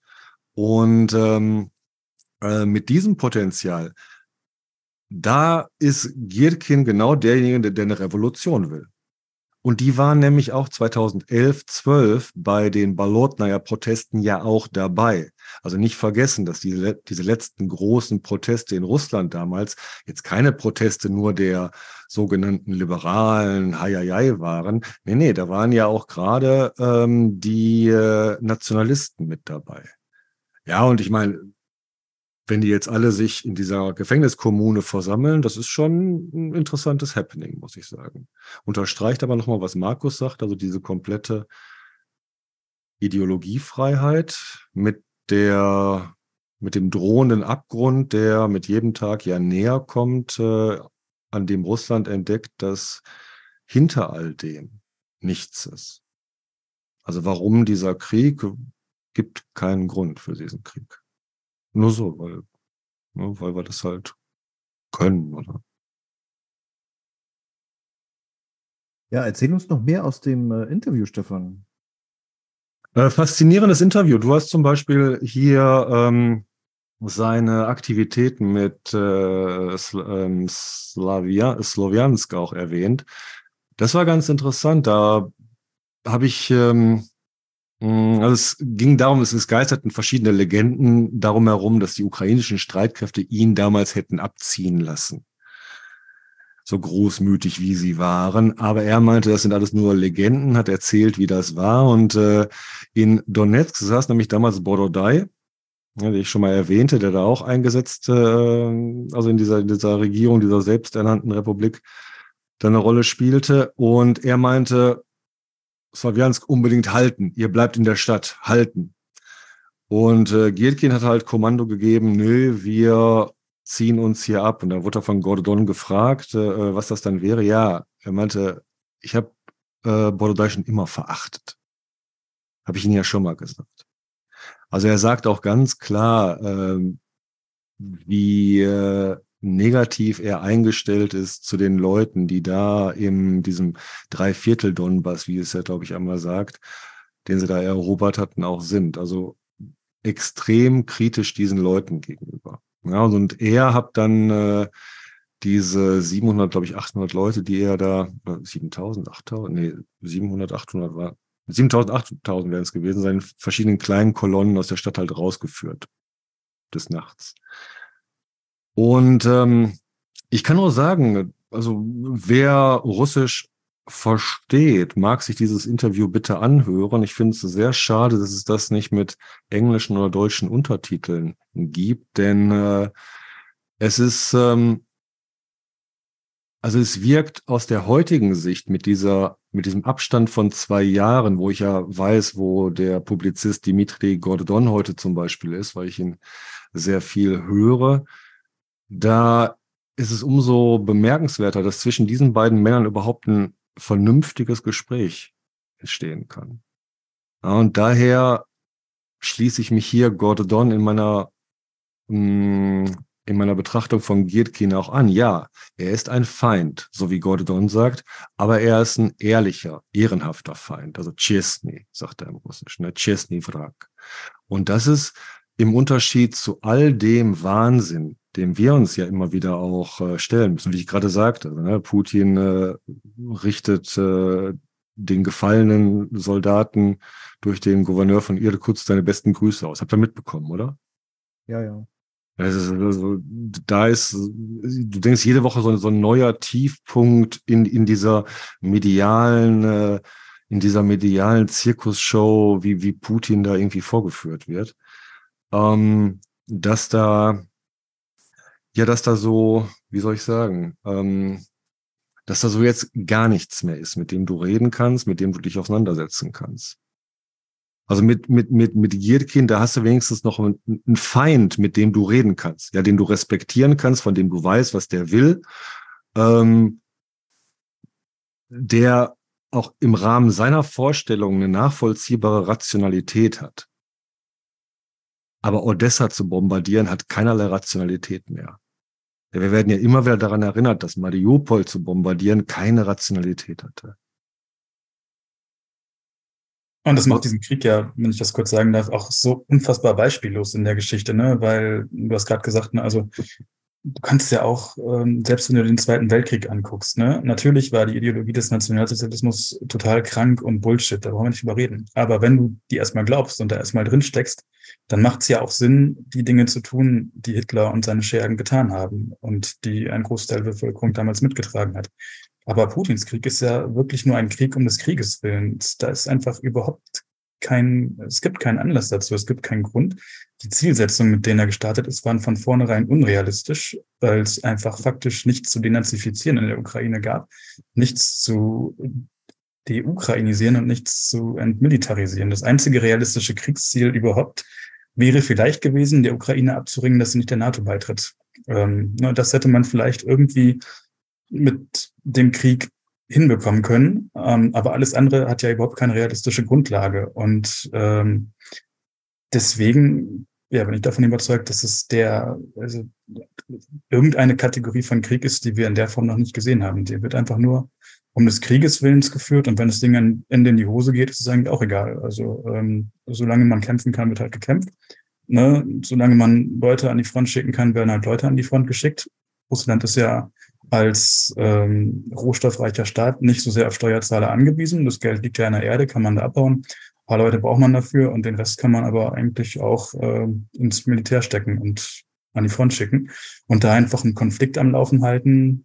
Und ähm, äh, mit diesem Potenzial, da ist Gierkin genau derjenige, der, der eine Revolution will. Und die waren nämlich auch 2011, 12 bei den Balotnaya-Protesten ja auch dabei. Also nicht vergessen, dass diese, diese letzten großen Proteste in Russland damals jetzt keine Proteste nur der sogenannten liberalen Hayayay waren. Nee, nee, da waren ja auch gerade ähm, die äh, Nationalisten mit dabei. Ja, und ich meine, wenn die jetzt alle sich in dieser Gefängniskommune versammeln, das ist schon ein interessantes Happening, muss ich sagen. Unterstreicht aber nochmal, was Markus sagt, also diese komplette Ideologiefreiheit mit der, mit dem drohenden Abgrund, der mit jedem Tag ja näher kommt, äh, an dem Russland entdeckt, dass hinter all dem nichts ist. Also warum dieser Krieg, gibt keinen Grund für diesen Krieg. Nur so, weil, ne, weil wir das halt können, oder? Ja, erzähl uns noch mehr aus dem äh, Interview, Stefan. Äh, faszinierendes Interview. Du hast zum Beispiel hier ähm, seine Aktivitäten mit äh, ähm, Slavia Slowiansk auch erwähnt. Das war ganz interessant. Da habe ich ähm, Mm, also es ging darum, es geisterten verschiedene Legenden darum herum, dass die ukrainischen Streitkräfte ihn damals hätten abziehen lassen. So großmütig wie sie waren. Aber er meinte, das sind alles nur Legenden, hat erzählt, wie das war. Und äh, in Donetsk saß nämlich damals Borodai, ja, den ich schon mal erwähnte, der da auch eingesetzt, äh, also in dieser, dieser Regierung, dieser selbsternannten Republik, da eine Rolle spielte. Und er meinte, Slawiansk unbedingt halten. Ihr bleibt in der Stadt, halten. Und äh, Gielkin hat halt Kommando gegeben, nö, wir ziehen uns hier ab. Und da wurde er von Gordon gefragt, äh, was das dann wäre. Ja, er meinte, ich habe äh, Bordodai schon immer verachtet. Habe ich Ihnen ja schon mal gesagt. Also er sagt auch ganz klar, äh, wie äh, negativ er eingestellt ist zu den Leuten, die da in diesem Dreiviertel Donbass, wie es ja, glaube ich, einmal sagt, den sie da erobert hatten, auch sind. Also extrem kritisch diesen Leuten gegenüber. Ja, und er hat dann äh, diese 700, glaube ich, 800 Leute, die er da, 7000, 8000, nee, 700, 800 war, 7000, 8000 werden es gewesen sein, verschiedenen kleinen Kolonnen aus der Stadt halt rausgeführt des Nachts. Und ähm, ich kann nur sagen, also wer Russisch versteht, mag sich dieses Interview bitte anhören. Ich finde es sehr schade, dass es das nicht mit englischen oder deutschen Untertiteln gibt, denn äh, es ist, ähm, also es wirkt aus der heutigen Sicht mit dieser, mit diesem Abstand von zwei Jahren, wo ich ja weiß, wo der Publizist Dimitri Gordon heute zum Beispiel ist, weil ich ihn sehr viel höre, da ist es umso bemerkenswerter, dass zwischen diesen beiden Männern überhaupt ein vernünftiges Gespräch entstehen kann. Und daher schließe ich mich hier Gordon in meiner mm, in meiner Betrachtung von Gietkin auch an. Ja, er ist ein Feind, so wie Gordon sagt, aber er ist ein ehrlicher, ehrenhafter Feind. Also Chesny, sagt er im Russischen, ne? Chesny Vrak. Und das ist im Unterschied zu all dem Wahnsinn, dem wir uns ja immer wieder auch äh, stellen müssen. Wie ich gerade sagte, ne, Putin äh, richtet äh, den gefallenen Soldaten durch den Gouverneur von Irkutsk seine besten Grüße aus. Habt ihr mitbekommen, oder? Ja, ja. Also, da ist, du denkst jede Woche so, so ein neuer Tiefpunkt in, in dieser medialen, äh, in dieser medialen Zirkusshow, wie, wie Putin da irgendwie vorgeführt wird. Ähm, dass da ja, dass da so, wie soll ich sagen, ähm, dass da so jetzt gar nichts mehr ist, mit dem du reden kannst, mit dem du dich auseinandersetzen kannst. Also mit, mit, mit, mit Jirkin, da hast du wenigstens noch einen, Feind, mit dem du reden kannst, ja, den du respektieren kannst, von dem du weißt, was der will, ähm, der auch im Rahmen seiner Vorstellungen eine nachvollziehbare Rationalität hat. Aber Odessa zu bombardieren hat keinerlei Rationalität mehr. Wir werden ja immer wieder daran erinnert, dass Mariupol zu bombardieren keine Rationalität hatte. Und das macht diesen Krieg ja, wenn ich das kurz sagen darf, auch so unfassbar beispiellos in der Geschichte, ne? Weil du hast gerade gesagt, ne, also du kannst ja auch, ähm, selbst wenn du den Zweiten Weltkrieg anguckst, ne, natürlich war die Ideologie des Nationalsozialismus total krank und Bullshit, da brauchen wir nicht überreden. Aber wenn du die erstmal glaubst und da erstmal drin steckst, dann macht es ja auch Sinn, die Dinge zu tun, die Hitler und seine Schergen getan haben und die ein Großteil der Bevölkerung damals mitgetragen hat. Aber Putins Krieg ist ja wirklich nur ein Krieg um des Krieges willen. Da ist einfach überhaupt kein, es gibt keinen Anlass dazu, es gibt keinen Grund. Die Zielsetzungen, mit denen er gestartet ist, waren von vornherein unrealistisch, weil es einfach faktisch nichts zu denazifizieren in der Ukraine gab, nichts zu deukrainisieren und nichts zu entmilitarisieren. Das einzige realistische Kriegsziel überhaupt wäre vielleicht gewesen, der Ukraine abzuringen, dass sie nicht der NATO beitritt. Ähm, das hätte man vielleicht irgendwie mit dem Krieg hinbekommen können. Ähm, aber alles andere hat ja überhaupt keine realistische Grundlage. Und ähm, deswegen ja, bin ich davon überzeugt, dass es der, also irgendeine Kategorie von Krieg ist, die wir in der Form noch nicht gesehen haben. Die wird einfach nur um des Krieges willens geführt und wenn das Ding am Ende in die Hose geht, ist es eigentlich auch egal. Also ähm, solange man kämpfen kann, wird halt gekämpft. Ne? Solange man Leute an die Front schicken kann, werden halt Leute an die Front geschickt. Russland ist ja als ähm, rohstoffreicher Staat nicht so sehr auf Steuerzahler angewiesen. Das Geld liegt ja in der Erde, kann man da abbauen. Ein paar Leute braucht man dafür und den Rest kann man aber eigentlich auch äh, ins Militär stecken und an die Front schicken und da einfach einen Konflikt am Laufen halten,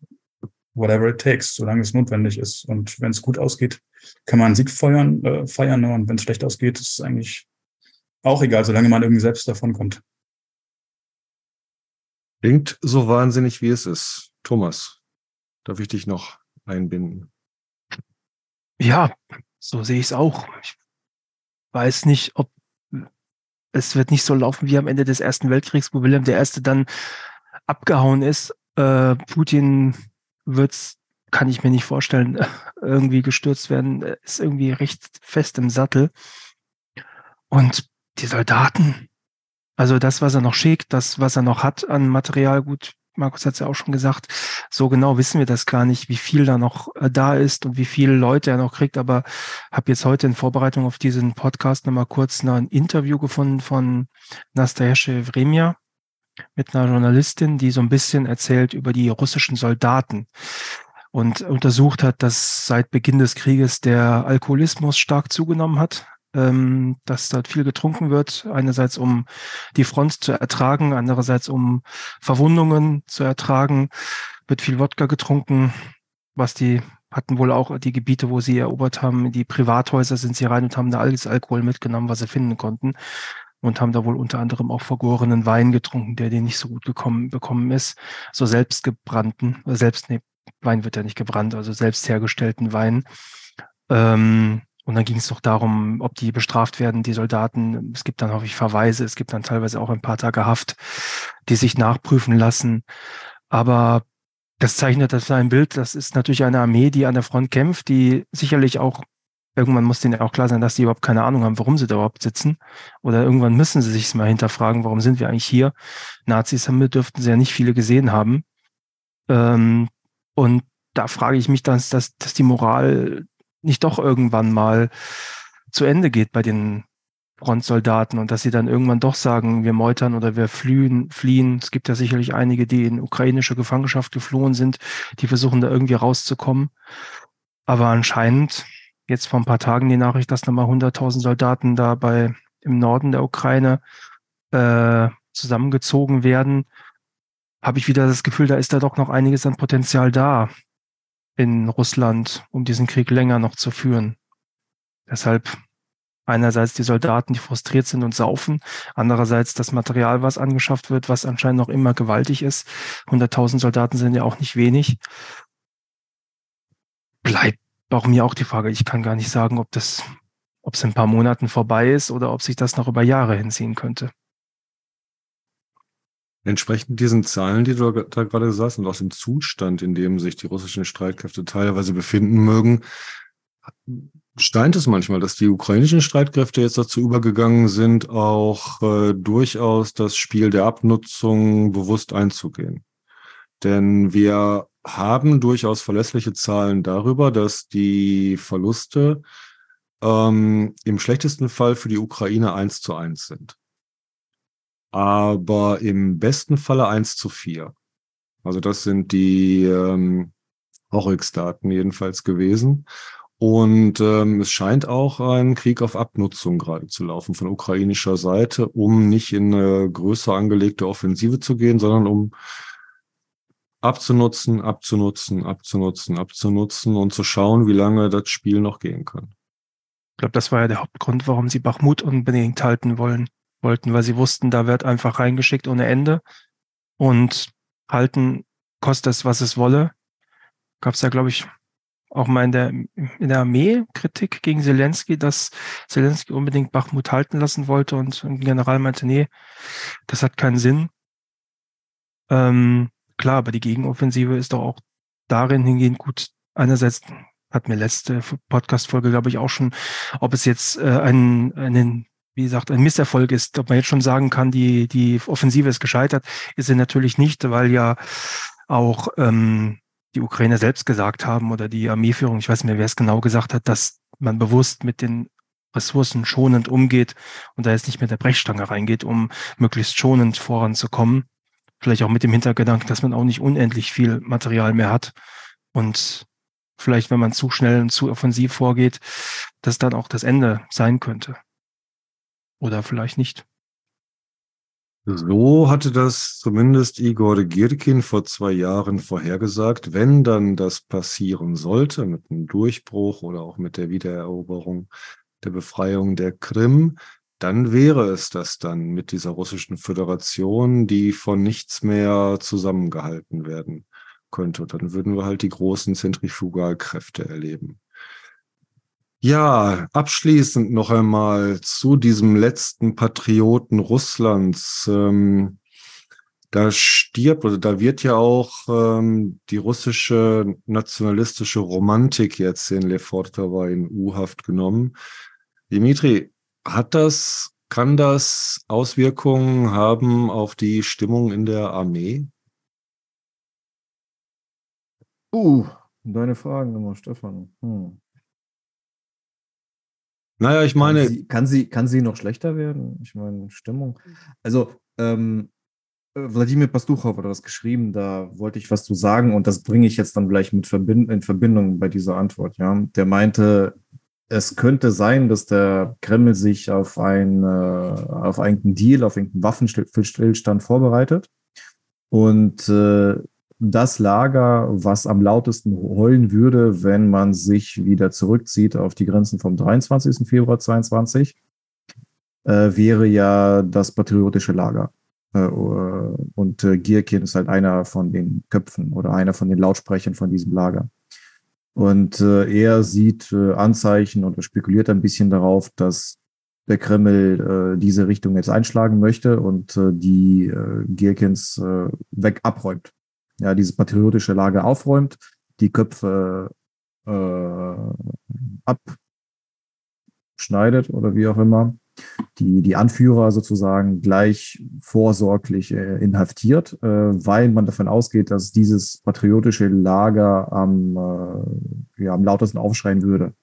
whatever it takes, solange es notwendig ist. Und wenn es gut ausgeht, kann man einen Sieg feiern, äh, feiern ne? und wenn es schlecht ausgeht, ist es eigentlich auch egal, solange man irgendwie selbst davon kommt. Klingt so wahnsinnig, wie es ist. Thomas, darf ich dich noch einbinden? Ja, so sehe ich es auch. Ich weiß nicht, ob es wird nicht so laufen wie am Ende des Ersten Weltkriegs, wo Wilhelm I. dann abgehauen ist. Äh, Putin wird kann ich mir nicht vorstellen, [laughs] irgendwie gestürzt werden, ist irgendwie recht fest im Sattel. Und die Soldaten, also das, was er noch schickt, das, was er noch hat an Material, gut, Markus hat es ja auch schon gesagt, so genau wissen wir das gar nicht, wie viel da noch äh, da ist und wie viele Leute er noch kriegt. Aber habe jetzt heute in Vorbereitung auf diesen Podcast nochmal kurz ein Interview gefunden von Nastasia Vremia mit einer Journalistin, die so ein bisschen erzählt über die russischen Soldaten und untersucht hat, dass seit Beginn des Krieges der Alkoholismus stark zugenommen hat ähm, dass dort viel getrunken wird. Einerseits um die Front zu ertragen, andererseits um Verwundungen zu ertragen. Wird viel Wodka getrunken, was die hatten wohl auch die Gebiete, wo sie erobert haben. Die Privathäuser sind sie rein und haben da alles Alkohol mitgenommen, was sie finden konnten. Und haben da wohl unter anderem auch vergorenen Wein getrunken, der denen nicht so gut gekommen, bekommen ist. So selbstgebrannten, selbst, nee, Wein wird ja nicht gebrannt, also selbst hergestellten Wein. Ähm, und dann ging es doch darum, ob die bestraft werden, die Soldaten. Es gibt dann häufig Verweise, es gibt dann teilweise auch ein paar Tage Haft, die sich nachprüfen lassen. Aber das zeichnet das ein Bild. Das ist natürlich eine Armee, die an der Front kämpft, die sicherlich auch, irgendwann muss denen auch klar sein, dass die überhaupt keine Ahnung haben, warum sie da überhaupt sitzen. Oder irgendwann müssen sie sich mal hinterfragen, warum sind wir eigentlich hier? Nazis haben wir, dürften sie ja nicht viele gesehen haben. Ähm, und da frage ich mich dann, dass, dass die Moral nicht doch irgendwann mal zu Ende geht bei den Frontsoldaten und dass sie dann irgendwann doch sagen, wir meutern oder wir fliehen, fliehen. Es gibt ja sicherlich einige, die in ukrainische Gefangenschaft geflohen sind, die versuchen da irgendwie rauszukommen. Aber anscheinend jetzt vor ein paar Tagen die Nachricht, dass nochmal 100.000 Soldaten da bei im Norden der Ukraine äh, zusammengezogen werden, habe ich wieder das Gefühl, da ist da doch noch einiges an Potenzial da in Russland, um diesen Krieg länger noch zu führen. Deshalb einerseits die Soldaten, die frustriert sind und saufen, andererseits das Material, was angeschafft wird, was anscheinend noch immer gewaltig ist. 100.000 Soldaten sind ja auch nicht wenig. Bleibt auch mir auch die Frage, ich kann gar nicht sagen, ob das, ob es in ein paar Monaten vorbei ist oder ob sich das noch über Jahre hinziehen könnte. Entsprechend diesen Zahlen, die du da gerade gesagt hast, und aus dem Zustand, in dem sich die russischen Streitkräfte teilweise befinden mögen, scheint es manchmal, dass die ukrainischen Streitkräfte jetzt dazu übergegangen sind, auch äh, durchaus das Spiel der Abnutzung bewusst einzugehen. Denn wir haben durchaus verlässliche Zahlen darüber, dass die Verluste ähm, im schlechtesten Fall für die Ukraine eins zu eins sind aber im besten Falle 1 zu 4. Also das sind die ähm, Oryx-Daten jedenfalls gewesen. Und ähm, es scheint auch ein Krieg auf Abnutzung gerade zu laufen von ukrainischer Seite, um nicht in eine größer angelegte Offensive zu gehen, sondern um abzunutzen, abzunutzen, abzunutzen, abzunutzen und zu schauen, wie lange das Spiel noch gehen kann. Ich glaube, das war ja der Hauptgrund, warum sie Bachmut unbedingt halten wollen, wollten, weil sie wussten, da wird einfach reingeschickt ohne Ende und halten, kostet es, was es wolle. Gab es ja, glaube ich, auch mal in der, in der Armee Kritik gegen Zelensky, dass Zelensky unbedingt Bachmut halten lassen wollte und ein General meinte, nee, das hat keinen Sinn. Ähm, klar, aber die Gegenoffensive ist doch auch darin hingehend gut. Einerseits hat mir letzte Podcast-Folge, glaube ich, auch schon, ob es jetzt äh, ein, einen, wie gesagt, ein Misserfolg ist, ob man jetzt schon sagen kann, die, die Offensive ist gescheitert, ist sie natürlich nicht, weil ja auch ähm, die Ukrainer selbst gesagt haben oder die Armeeführung, ich weiß nicht mehr, wer es genau gesagt hat, dass man bewusst mit den Ressourcen schonend umgeht und da jetzt nicht mit der Brechstange reingeht, um möglichst schonend voranzukommen. Vielleicht auch mit dem Hintergedanken, dass man auch nicht unendlich viel Material mehr hat und vielleicht, wenn man zu schnell und zu offensiv vorgeht, dass dann auch das Ende sein könnte. Oder vielleicht nicht. So hatte das zumindest Igor Girkin vor zwei Jahren vorhergesagt. Wenn dann das passieren sollte, mit einem Durchbruch oder auch mit der Wiedereroberung der Befreiung der Krim, dann wäre es das dann mit dieser russischen Föderation, die von nichts mehr zusammengehalten werden könnte. Dann würden wir halt die großen Zentrifugalkräfte erleben. Ja, abschließend noch einmal zu diesem letzten Patrioten Russlands. Ähm, da stirbt oder da wird ja auch ähm, die russische nationalistische Romantik jetzt in Lefortowa in U-Haft genommen. Dimitri, hat das, kann das Auswirkungen haben auf die Stimmung in der Armee? Uh, deine Fragen immer, Stefan. Hm. Naja, ich meine. Kann sie, kann sie, kann sie noch schlechter werden? Ich meine, Stimmung. Also, ähm, äh, Wladimir Pastuchow hat was geschrieben, da wollte ich was zu sagen und das bringe ich jetzt dann gleich mit Verbind in Verbindung bei dieser Antwort. Ja, der meinte, es könnte sein, dass der Kreml sich auf, ein, äh, auf einen Deal, auf einen Waffenstillstand vorbereitet und äh, das Lager, was am lautesten heulen würde, wenn man sich wieder zurückzieht auf die Grenzen vom 23. Februar 22, äh, wäre ja das patriotische Lager. Äh, und äh, Gierkin ist halt einer von den Köpfen oder einer von den Lautsprechern von diesem Lager. Und äh, er sieht äh, Anzeichen oder spekuliert ein bisschen darauf, dass der Kreml äh, diese Richtung jetzt einschlagen möchte und äh, die äh, Gierkins äh, weg abräumt ja, dieses patriotische Lager aufräumt, die Köpfe äh, abschneidet oder wie auch immer, die, die Anführer sozusagen gleich vorsorglich äh, inhaftiert, äh, weil man davon ausgeht, dass dieses patriotische Lager am, äh, ja, am lautesten aufschreien würde.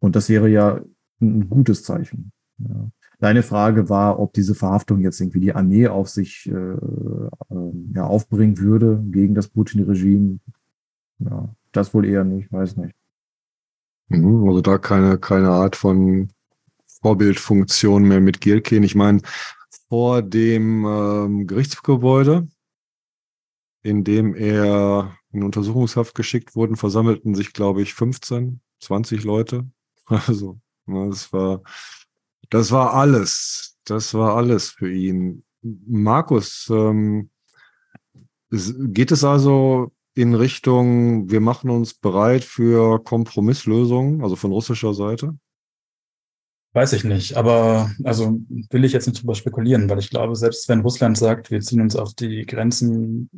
Und das wäre ja ein gutes Zeichen. Ja. Deine Frage war, ob diese Verhaftung jetzt irgendwie die Armee auf sich äh, äh, ja, aufbringen würde gegen das Putin-Regime. Ja, das wohl eher nicht, weiß nicht. Mhm, also da keine, keine Art von Vorbildfunktion mehr mit Gilkin. Ich meine, vor dem ähm, Gerichtsgebäude, in dem er in Untersuchungshaft geschickt wurden, versammelten sich, glaube ich, 15, 20 Leute. [laughs] Also, das war das war alles. Das war alles für ihn. Markus, ähm, geht es also in Richtung, wir machen uns bereit für Kompromisslösungen, also von russischer Seite? Weiß ich nicht, aber also will ich jetzt nicht drüber spekulieren, weil ich glaube, selbst wenn Russland sagt, wir ziehen uns auf die Grenzen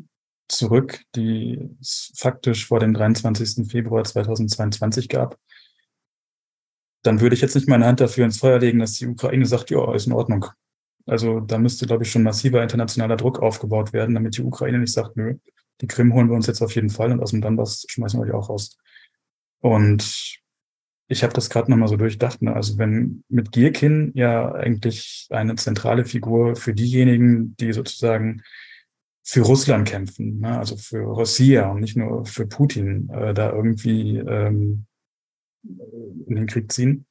zurück, die es faktisch vor dem 23. Februar 2022 gab, dann würde ich jetzt nicht meine Hand dafür ins Feuer legen, dass die Ukraine sagt, ja, ist in Ordnung. Also da müsste, glaube ich, schon massiver internationaler Druck aufgebaut werden, damit die Ukraine nicht sagt, nö, die Krim holen wir uns jetzt auf jeden Fall und aus dem Donbass schmeißen wir euch auch raus. Und ich habe das gerade nochmal so durchdacht. Ne? Also wenn mit Gierkin ja eigentlich eine zentrale Figur für diejenigen, die sozusagen für Russland kämpfen, ne? also für Russia und nicht nur für Putin, äh, da irgendwie ähm, in den Krieg ziehen.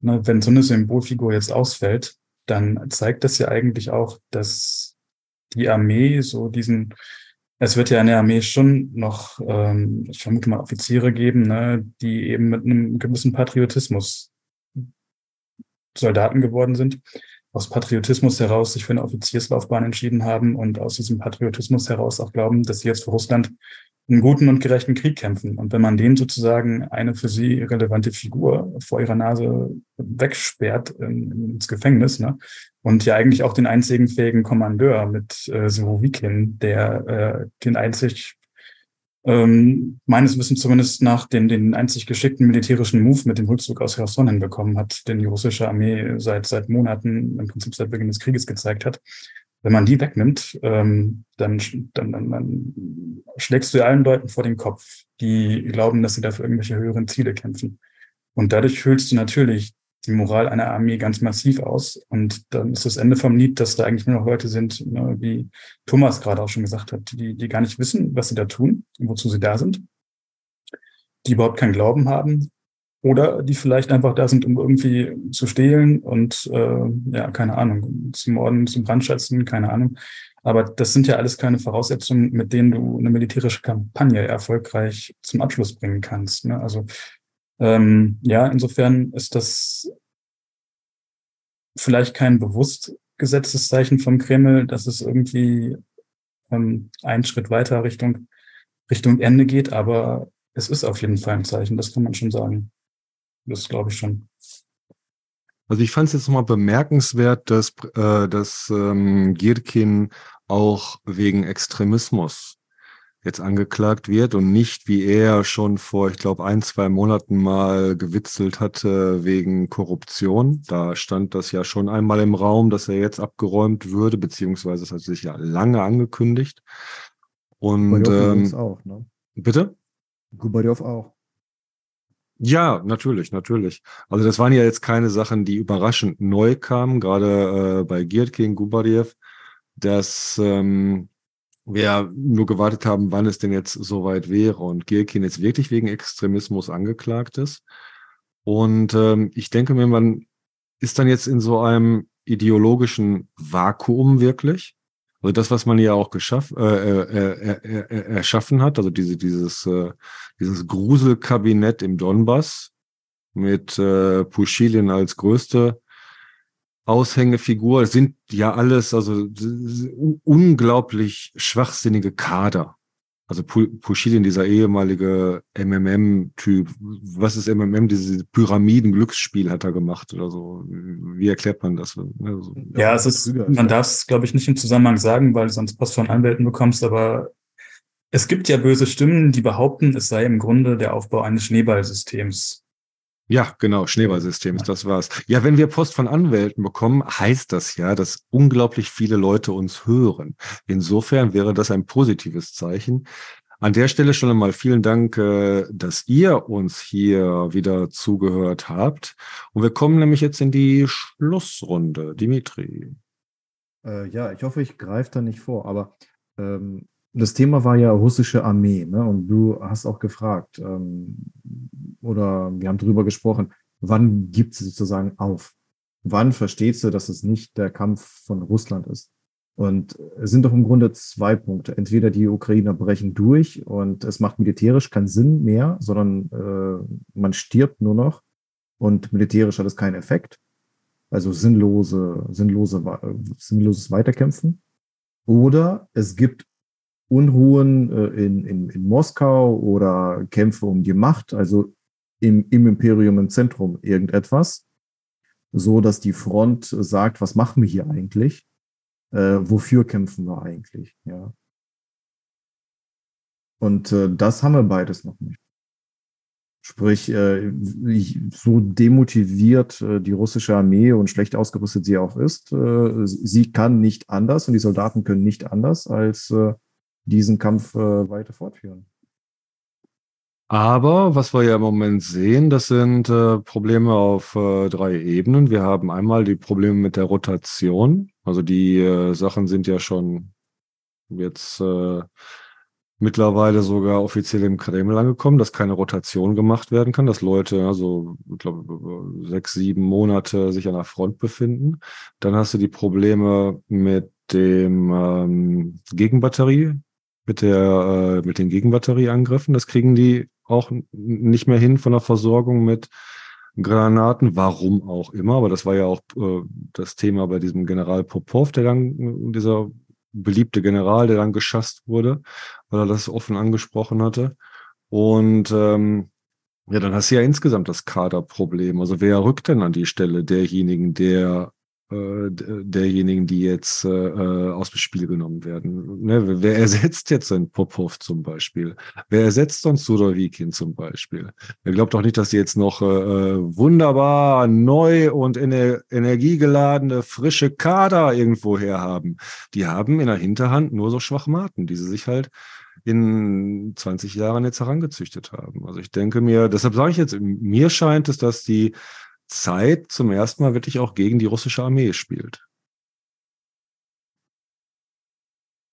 Ne? Wenn so eine Symbolfigur jetzt ausfällt, dann zeigt das ja eigentlich auch, dass die Armee so diesen, es wird ja in der Armee schon noch, ähm, ich vermute mal, Offiziere geben, ne, die eben mit einem gewissen Patriotismus Soldaten geworden sind aus Patriotismus heraus sich für eine Offizierslaufbahn entschieden haben und aus diesem Patriotismus heraus auch glauben, dass sie jetzt für Russland einen guten und gerechten Krieg kämpfen. Und wenn man denen sozusagen eine für sie relevante Figur vor ihrer Nase wegsperrt in, ins Gefängnis, ne, und ja eigentlich auch den einzigen fähigen Kommandeur mit äh, Surovikin, der äh, den einzig ähm, meines Wissens zumindest nach den, den einzig geschickten militärischen Move mit dem Rückzug aus Cherson hinbekommen hat, den die russische Armee seit, seit Monaten, im Prinzip seit Beginn des Krieges gezeigt hat. Wenn man die wegnimmt, ähm, dann, dann, dann, dann schlägst du allen Leuten vor den Kopf, die glauben, dass sie dafür irgendwelche höheren Ziele kämpfen. Und dadurch hüllst du natürlich die Moral einer Armee ganz massiv aus. Und dann ist das Ende vom Lied, dass da eigentlich nur noch Leute sind, ne, wie Thomas gerade auch schon gesagt hat, die, die gar nicht wissen, was sie da tun und wozu sie da sind, die überhaupt keinen Glauben haben oder die vielleicht einfach da sind, um irgendwie zu stehlen und äh, ja, keine Ahnung, zu morden, zu brandschatzen, keine Ahnung. Aber das sind ja alles keine Voraussetzungen, mit denen du eine militärische Kampagne erfolgreich zum Abschluss bringen kannst. Ne? Also ähm, ja, insofern ist das vielleicht kein bewusst gesetztes Zeichen vom Kreml, dass es irgendwie ähm, einen Schritt weiter Richtung, Richtung Ende geht, aber es ist auf jeden Fall ein Zeichen, das kann man schon sagen. Das glaube ich schon. Also ich fand es jetzt nochmal bemerkenswert, dass, äh, dass ähm, Gierkin auch wegen Extremismus jetzt angeklagt wird und nicht, wie er schon vor, ich glaube, ein, zwei Monaten mal gewitzelt hatte wegen Korruption. Da stand das ja schon einmal im Raum, dass er jetzt abgeräumt würde, beziehungsweise es hat sich ja lange angekündigt. Und ähm, auch, ne? bitte? Gubaryov auch. Ja, natürlich, natürlich. Also das waren ja jetzt keine Sachen, die überraschend neu kamen, gerade äh, bei Gierdkin, Gubariev, dass ähm, wir nur gewartet haben, wann es denn jetzt soweit wäre und Gierkin jetzt wirklich wegen Extremismus angeklagt ist. Und ähm, ich denke mir, man ist dann jetzt in so einem ideologischen Vakuum wirklich. Also das, was man ja auch geschaff, äh, äh, äh, äh, erschaffen hat, also diese, dieses, äh, dieses Gruselkabinett im Donbass mit äh, Puschilin als größte Aushängefigur sind ja alles, also unglaublich schwachsinnige Kader. Also Pushilin, dieser ehemalige MMM-Typ, was ist MMM? Diese Pyramiden-Glücksspiel hat er gemacht oder so. Wie erklärt man das? Also, ja, es ist, man darf es, glaube ich, nicht im Zusammenhang sagen, weil du sonst Post von Anwälten bekommst, aber es gibt ja böse Stimmen, die behaupten, es sei im Grunde der Aufbau eines Schneeballsystems. Ja, genau, Schneeballsystem ist das war's. Ja, wenn wir Post von Anwälten bekommen, heißt das ja, dass unglaublich viele Leute uns hören. Insofern wäre das ein positives Zeichen. An der Stelle schon einmal vielen Dank, äh, dass ihr uns hier wieder zugehört habt. Und wir kommen nämlich jetzt in die Schlussrunde. Dimitri. Äh, ja, ich hoffe, ich greife da nicht vor, aber ähm, das Thema war ja russische Armee, ne? Und du hast auch gefragt, ähm, oder wir haben darüber gesprochen, wann gibt sie sozusagen auf? Wann versteht sie, dass es nicht der Kampf von Russland ist? Und es sind doch im Grunde zwei Punkte. Entweder die Ukrainer brechen durch und es macht militärisch keinen Sinn mehr, sondern äh, man stirbt nur noch und militärisch hat es keinen Effekt. Also sinnlose, sinnlose, sinnloses Weiterkämpfen. Oder es gibt Unruhen äh, in, in, in Moskau oder Kämpfe um die Macht, also im, im Imperium im Zentrum irgendetwas, so dass die Front sagt, was machen wir hier eigentlich? Äh, wofür kämpfen wir eigentlich? Ja. Und äh, das haben wir beides noch nicht. Sprich, äh, so demotiviert äh, die russische Armee und schlecht ausgerüstet sie auch ist, äh, sie kann nicht anders und die Soldaten können nicht anders, als äh, diesen Kampf äh, weiter fortführen. Aber was wir ja im Moment sehen, das sind äh, Probleme auf äh, drei Ebenen. Wir haben einmal die Probleme mit der Rotation. Also die äh, Sachen sind ja schon jetzt äh, mittlerweile sogar offiziell im Kreml angekommen, dass keine Rotation gemacht werden kann, dass Leute, also ich glaube, sechs, sieben Monate sich an der Front befinden. Dann hast du die Probleme mit dem ähm, Gegenbatterie, mit der, äh, mit den Gegenbatterieangriffen. Das kriegen die auch nicht mehr hin von der Versorgung mit Granaten, warum auch immer, aber das war ja auch äh, das Thema bei diesem General Popov, der dann, dieser beliebte General, der dann geschasst wurde, weil er das offen angesprochen hatte. Und ähm, ja, dann hast du ja insgesamt das Kaderproblem. Also wer rückt denn an die Stelle derjenigen, der äh, derjenigen, die jetzt äh, äh, aus dem Spiel genommen werden. Ne? Wer ersetzt jetzt einen Popov zum Beispiel? Wer ersetzt sonst Sudovikin zum Beispiel? Er glaubt doch nicht, dass die jetzt noch äh, äh, wunderbar neu und ener energiegeladene, frische Kader irgendwo her haben. Die haben in der Hinterhand nur so Schwachmaten, die sie sich halt in 20 Jahren jetzt herangezüchtet haben. Also ich denke mir, deshalb sage ich jetzt, mir scheint es, dass die Zeit zum ersten Mal wirklich auch gegen die russische Armee spielt.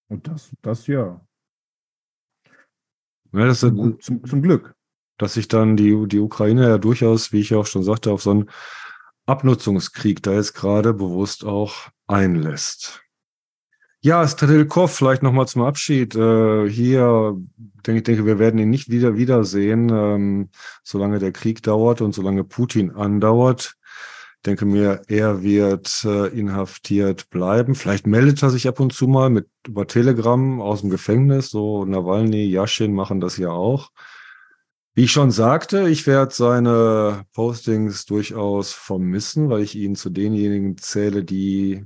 Und das, das ja. ja das zum, zum, zum Glück. Dass sich dann die, die Ukraine ja durchaus, wie ich ja auch schon sagte, auf so einen Abnutzungskrieg da jetzt gerade bewusst auch einlässt. Ja, Stadilkov, vielleicht nochmal zum Abschied. Äh, hier, denke ich, denke, wir werden ihn nicht wieder wiedersehen, ähm, solange der Krieg dauert und solange Putin andauert. Denke mir, er wird äh, inhaftiert bleiben. Vielleicht meldet er sich ab und zu mal mit über Telegram aus dem Gefängnis. So Nawalny, Yashin machen das ja auch. Wie ich schon sagte, ich werde seine Postings durchaus vermissen, weil ich ihn zu denjenigen zähle, die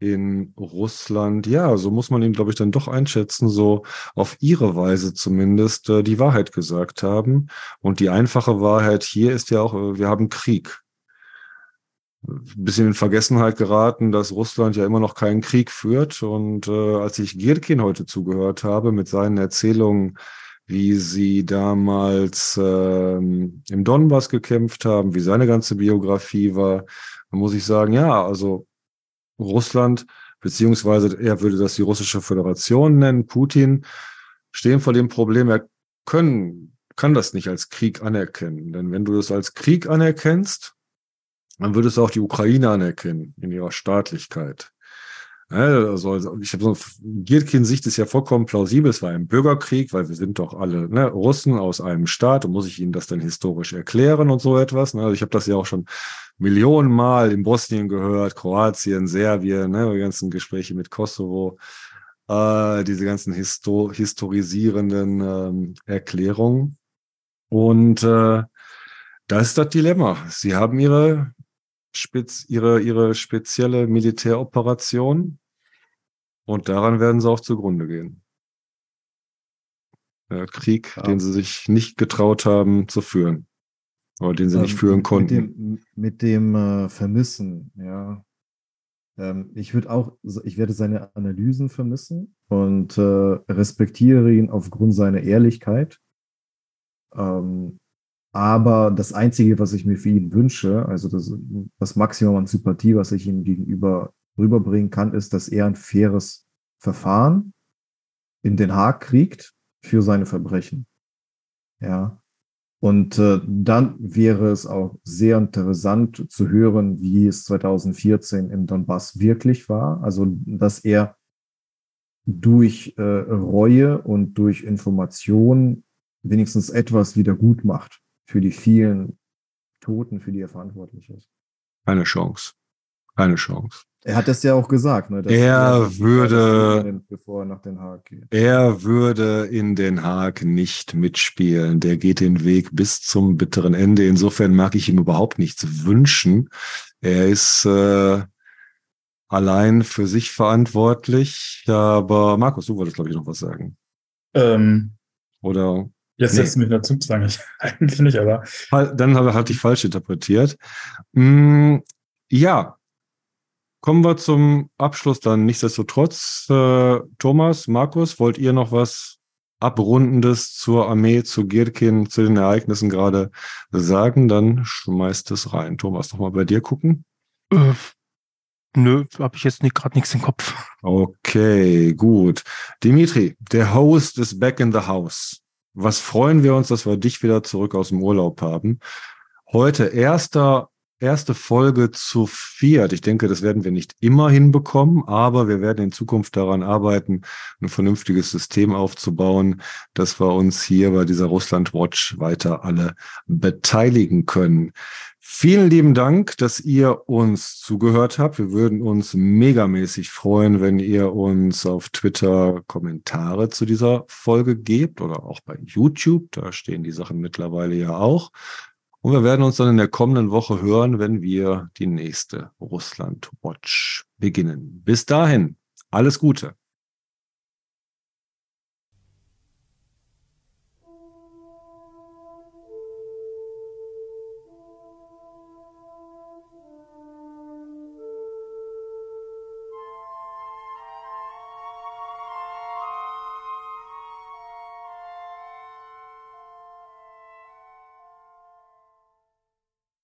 in Russland, ja, so muss man ihn, glaube ich, dann doch einschätzen, so auf ihre Weise zumindest äh, die Wahrheit gesagt haben. Und die einfache Wahrheit hier ist ja auch, äh, wir haben Krieg. Bisschen in Vergessenheit geraten, dass Russland ja immer noch keinen Krieg führt. Und äh, als ich Gierkin heute zugehört habe mit seinen Erzählungen, wie sie damals äh, im Donbass gekämpft haben, wie seine ganze Biografie war, muss ich sagen, ja, also Russland, beziehungsweise er würde das die russische Föderation nennen, Putin, stehen vor dem Problem, er können, kann das nicht als Krieg anerkennen. Denn wenn du das als Krieg anerkennst, dann würdest du auch die Ukraine anerkennen in ihrer Staatlichkeit. Also, ich habe so Gierkin Sicht ist ja vollkommen plausibel. Es war ein Bürgerkrieg, weil wir sind doch alle ne, Russen aus einem Staat und muss ich Ihnen das dann historisch erklären und so etwas. Ne? Also ich habe das ja auch schon Millionen Mal in Bosnien gehört, Kroatien, Serbien, ne, die ganzen Gespräche mit Kosovo, äh, diese ganzen Histo historisierenden ähm, Erklärungen. Und äh, das ist das Dilemma. Sie haben ihre, spez ihre, ihre spezielle Militäroperation und daran werden sie auch zugrunde gehen. Der Krieg, ja. den sie sich nicht getraut haben zu führen. Oder den sie ähm, nicht führen konnten. Mit dem, mit dem äh, Vermissen, ja. Ähm, ich würde auch, ich werde seine Analysen vermissen und äh, respektiere ihn aufgrund seiner Ehrlichkeit. Ähm, aber das Einzige, was ich mir für ihn wünsche, also das, das Maximum an Sympathie, was ich ihm gegenüber rüberbringen kann, ist, dass er ein faires Verfahren in Den Haag kriegt für seine Verbrechen. Ja. Und äh, dann wäre es auch sehr interessant zu hören, wie es 2014 im Donbass wirklich war. Also, dass er durch äh, Reue und durch Information wenigstens etwas wieder gut macht für die vielen Toten, für die er verantwortlich ist. Keine Chance. Keine Chance. Er hat das ja auch gesagt, ne, er würde, bevor er nach Den Haag geht. Er würde in Den Haag nicht mitspielen. Der geht den Weg bis zum bitteren Ende. Insofern mag ich ihm überhaupt nichts wünschen. Er ist äh, allein für sich verantwortlich. Aber Markus, du wolltest, glaube ich, noch was sagen. Ähm, Oder? Jetzt setzt nee. mich dazu, sage [laughs] ich eigentlich nicht, aber. Dann hatte ich falsch interpretiert. Hm, ja, Kommen wir zum Abschluss dann. Nichtsdestotrotz, äh, Thomas, Markus, wollt ihr noch was Abrundendes zur Armee, zu Girkin, zu den Ereignissen gerade sagen? Dann schmeißt es rein. Thomas, noch mal bei dir gucken. Äh, Nö, habe ich jetzt gerade nichts im Kopf. Okay, gut. Dimitri, der Host ist back in the house. Was freuen wir uns, dass wir dich wieder zurück aus dem Urlaub haben. Heute erster, erste Folge zu viert. Ich denke, das werden wir nicht immer hinbekommen, aber wir werden in Zukunft daran arbeiten, ein vernünftiges System aufzubauen, dass wir uns hier bei dieser Russland Watch weiter alle beteiligen können. Vielen lieben Dank, dass ihr uns zugehört habt. Wir würden uns megamäßig freuen, wenn ihr uns auf Twitter Kommentare zu dieser Folge gebt oder auch bei YouTube. Da stehen die Sachen mittlerweile ja auch. Und wir werden uns dann in der kommenden Woche hören, wenn wir die nächste Russland Watch beginnen. Bis dahin, alles Gute.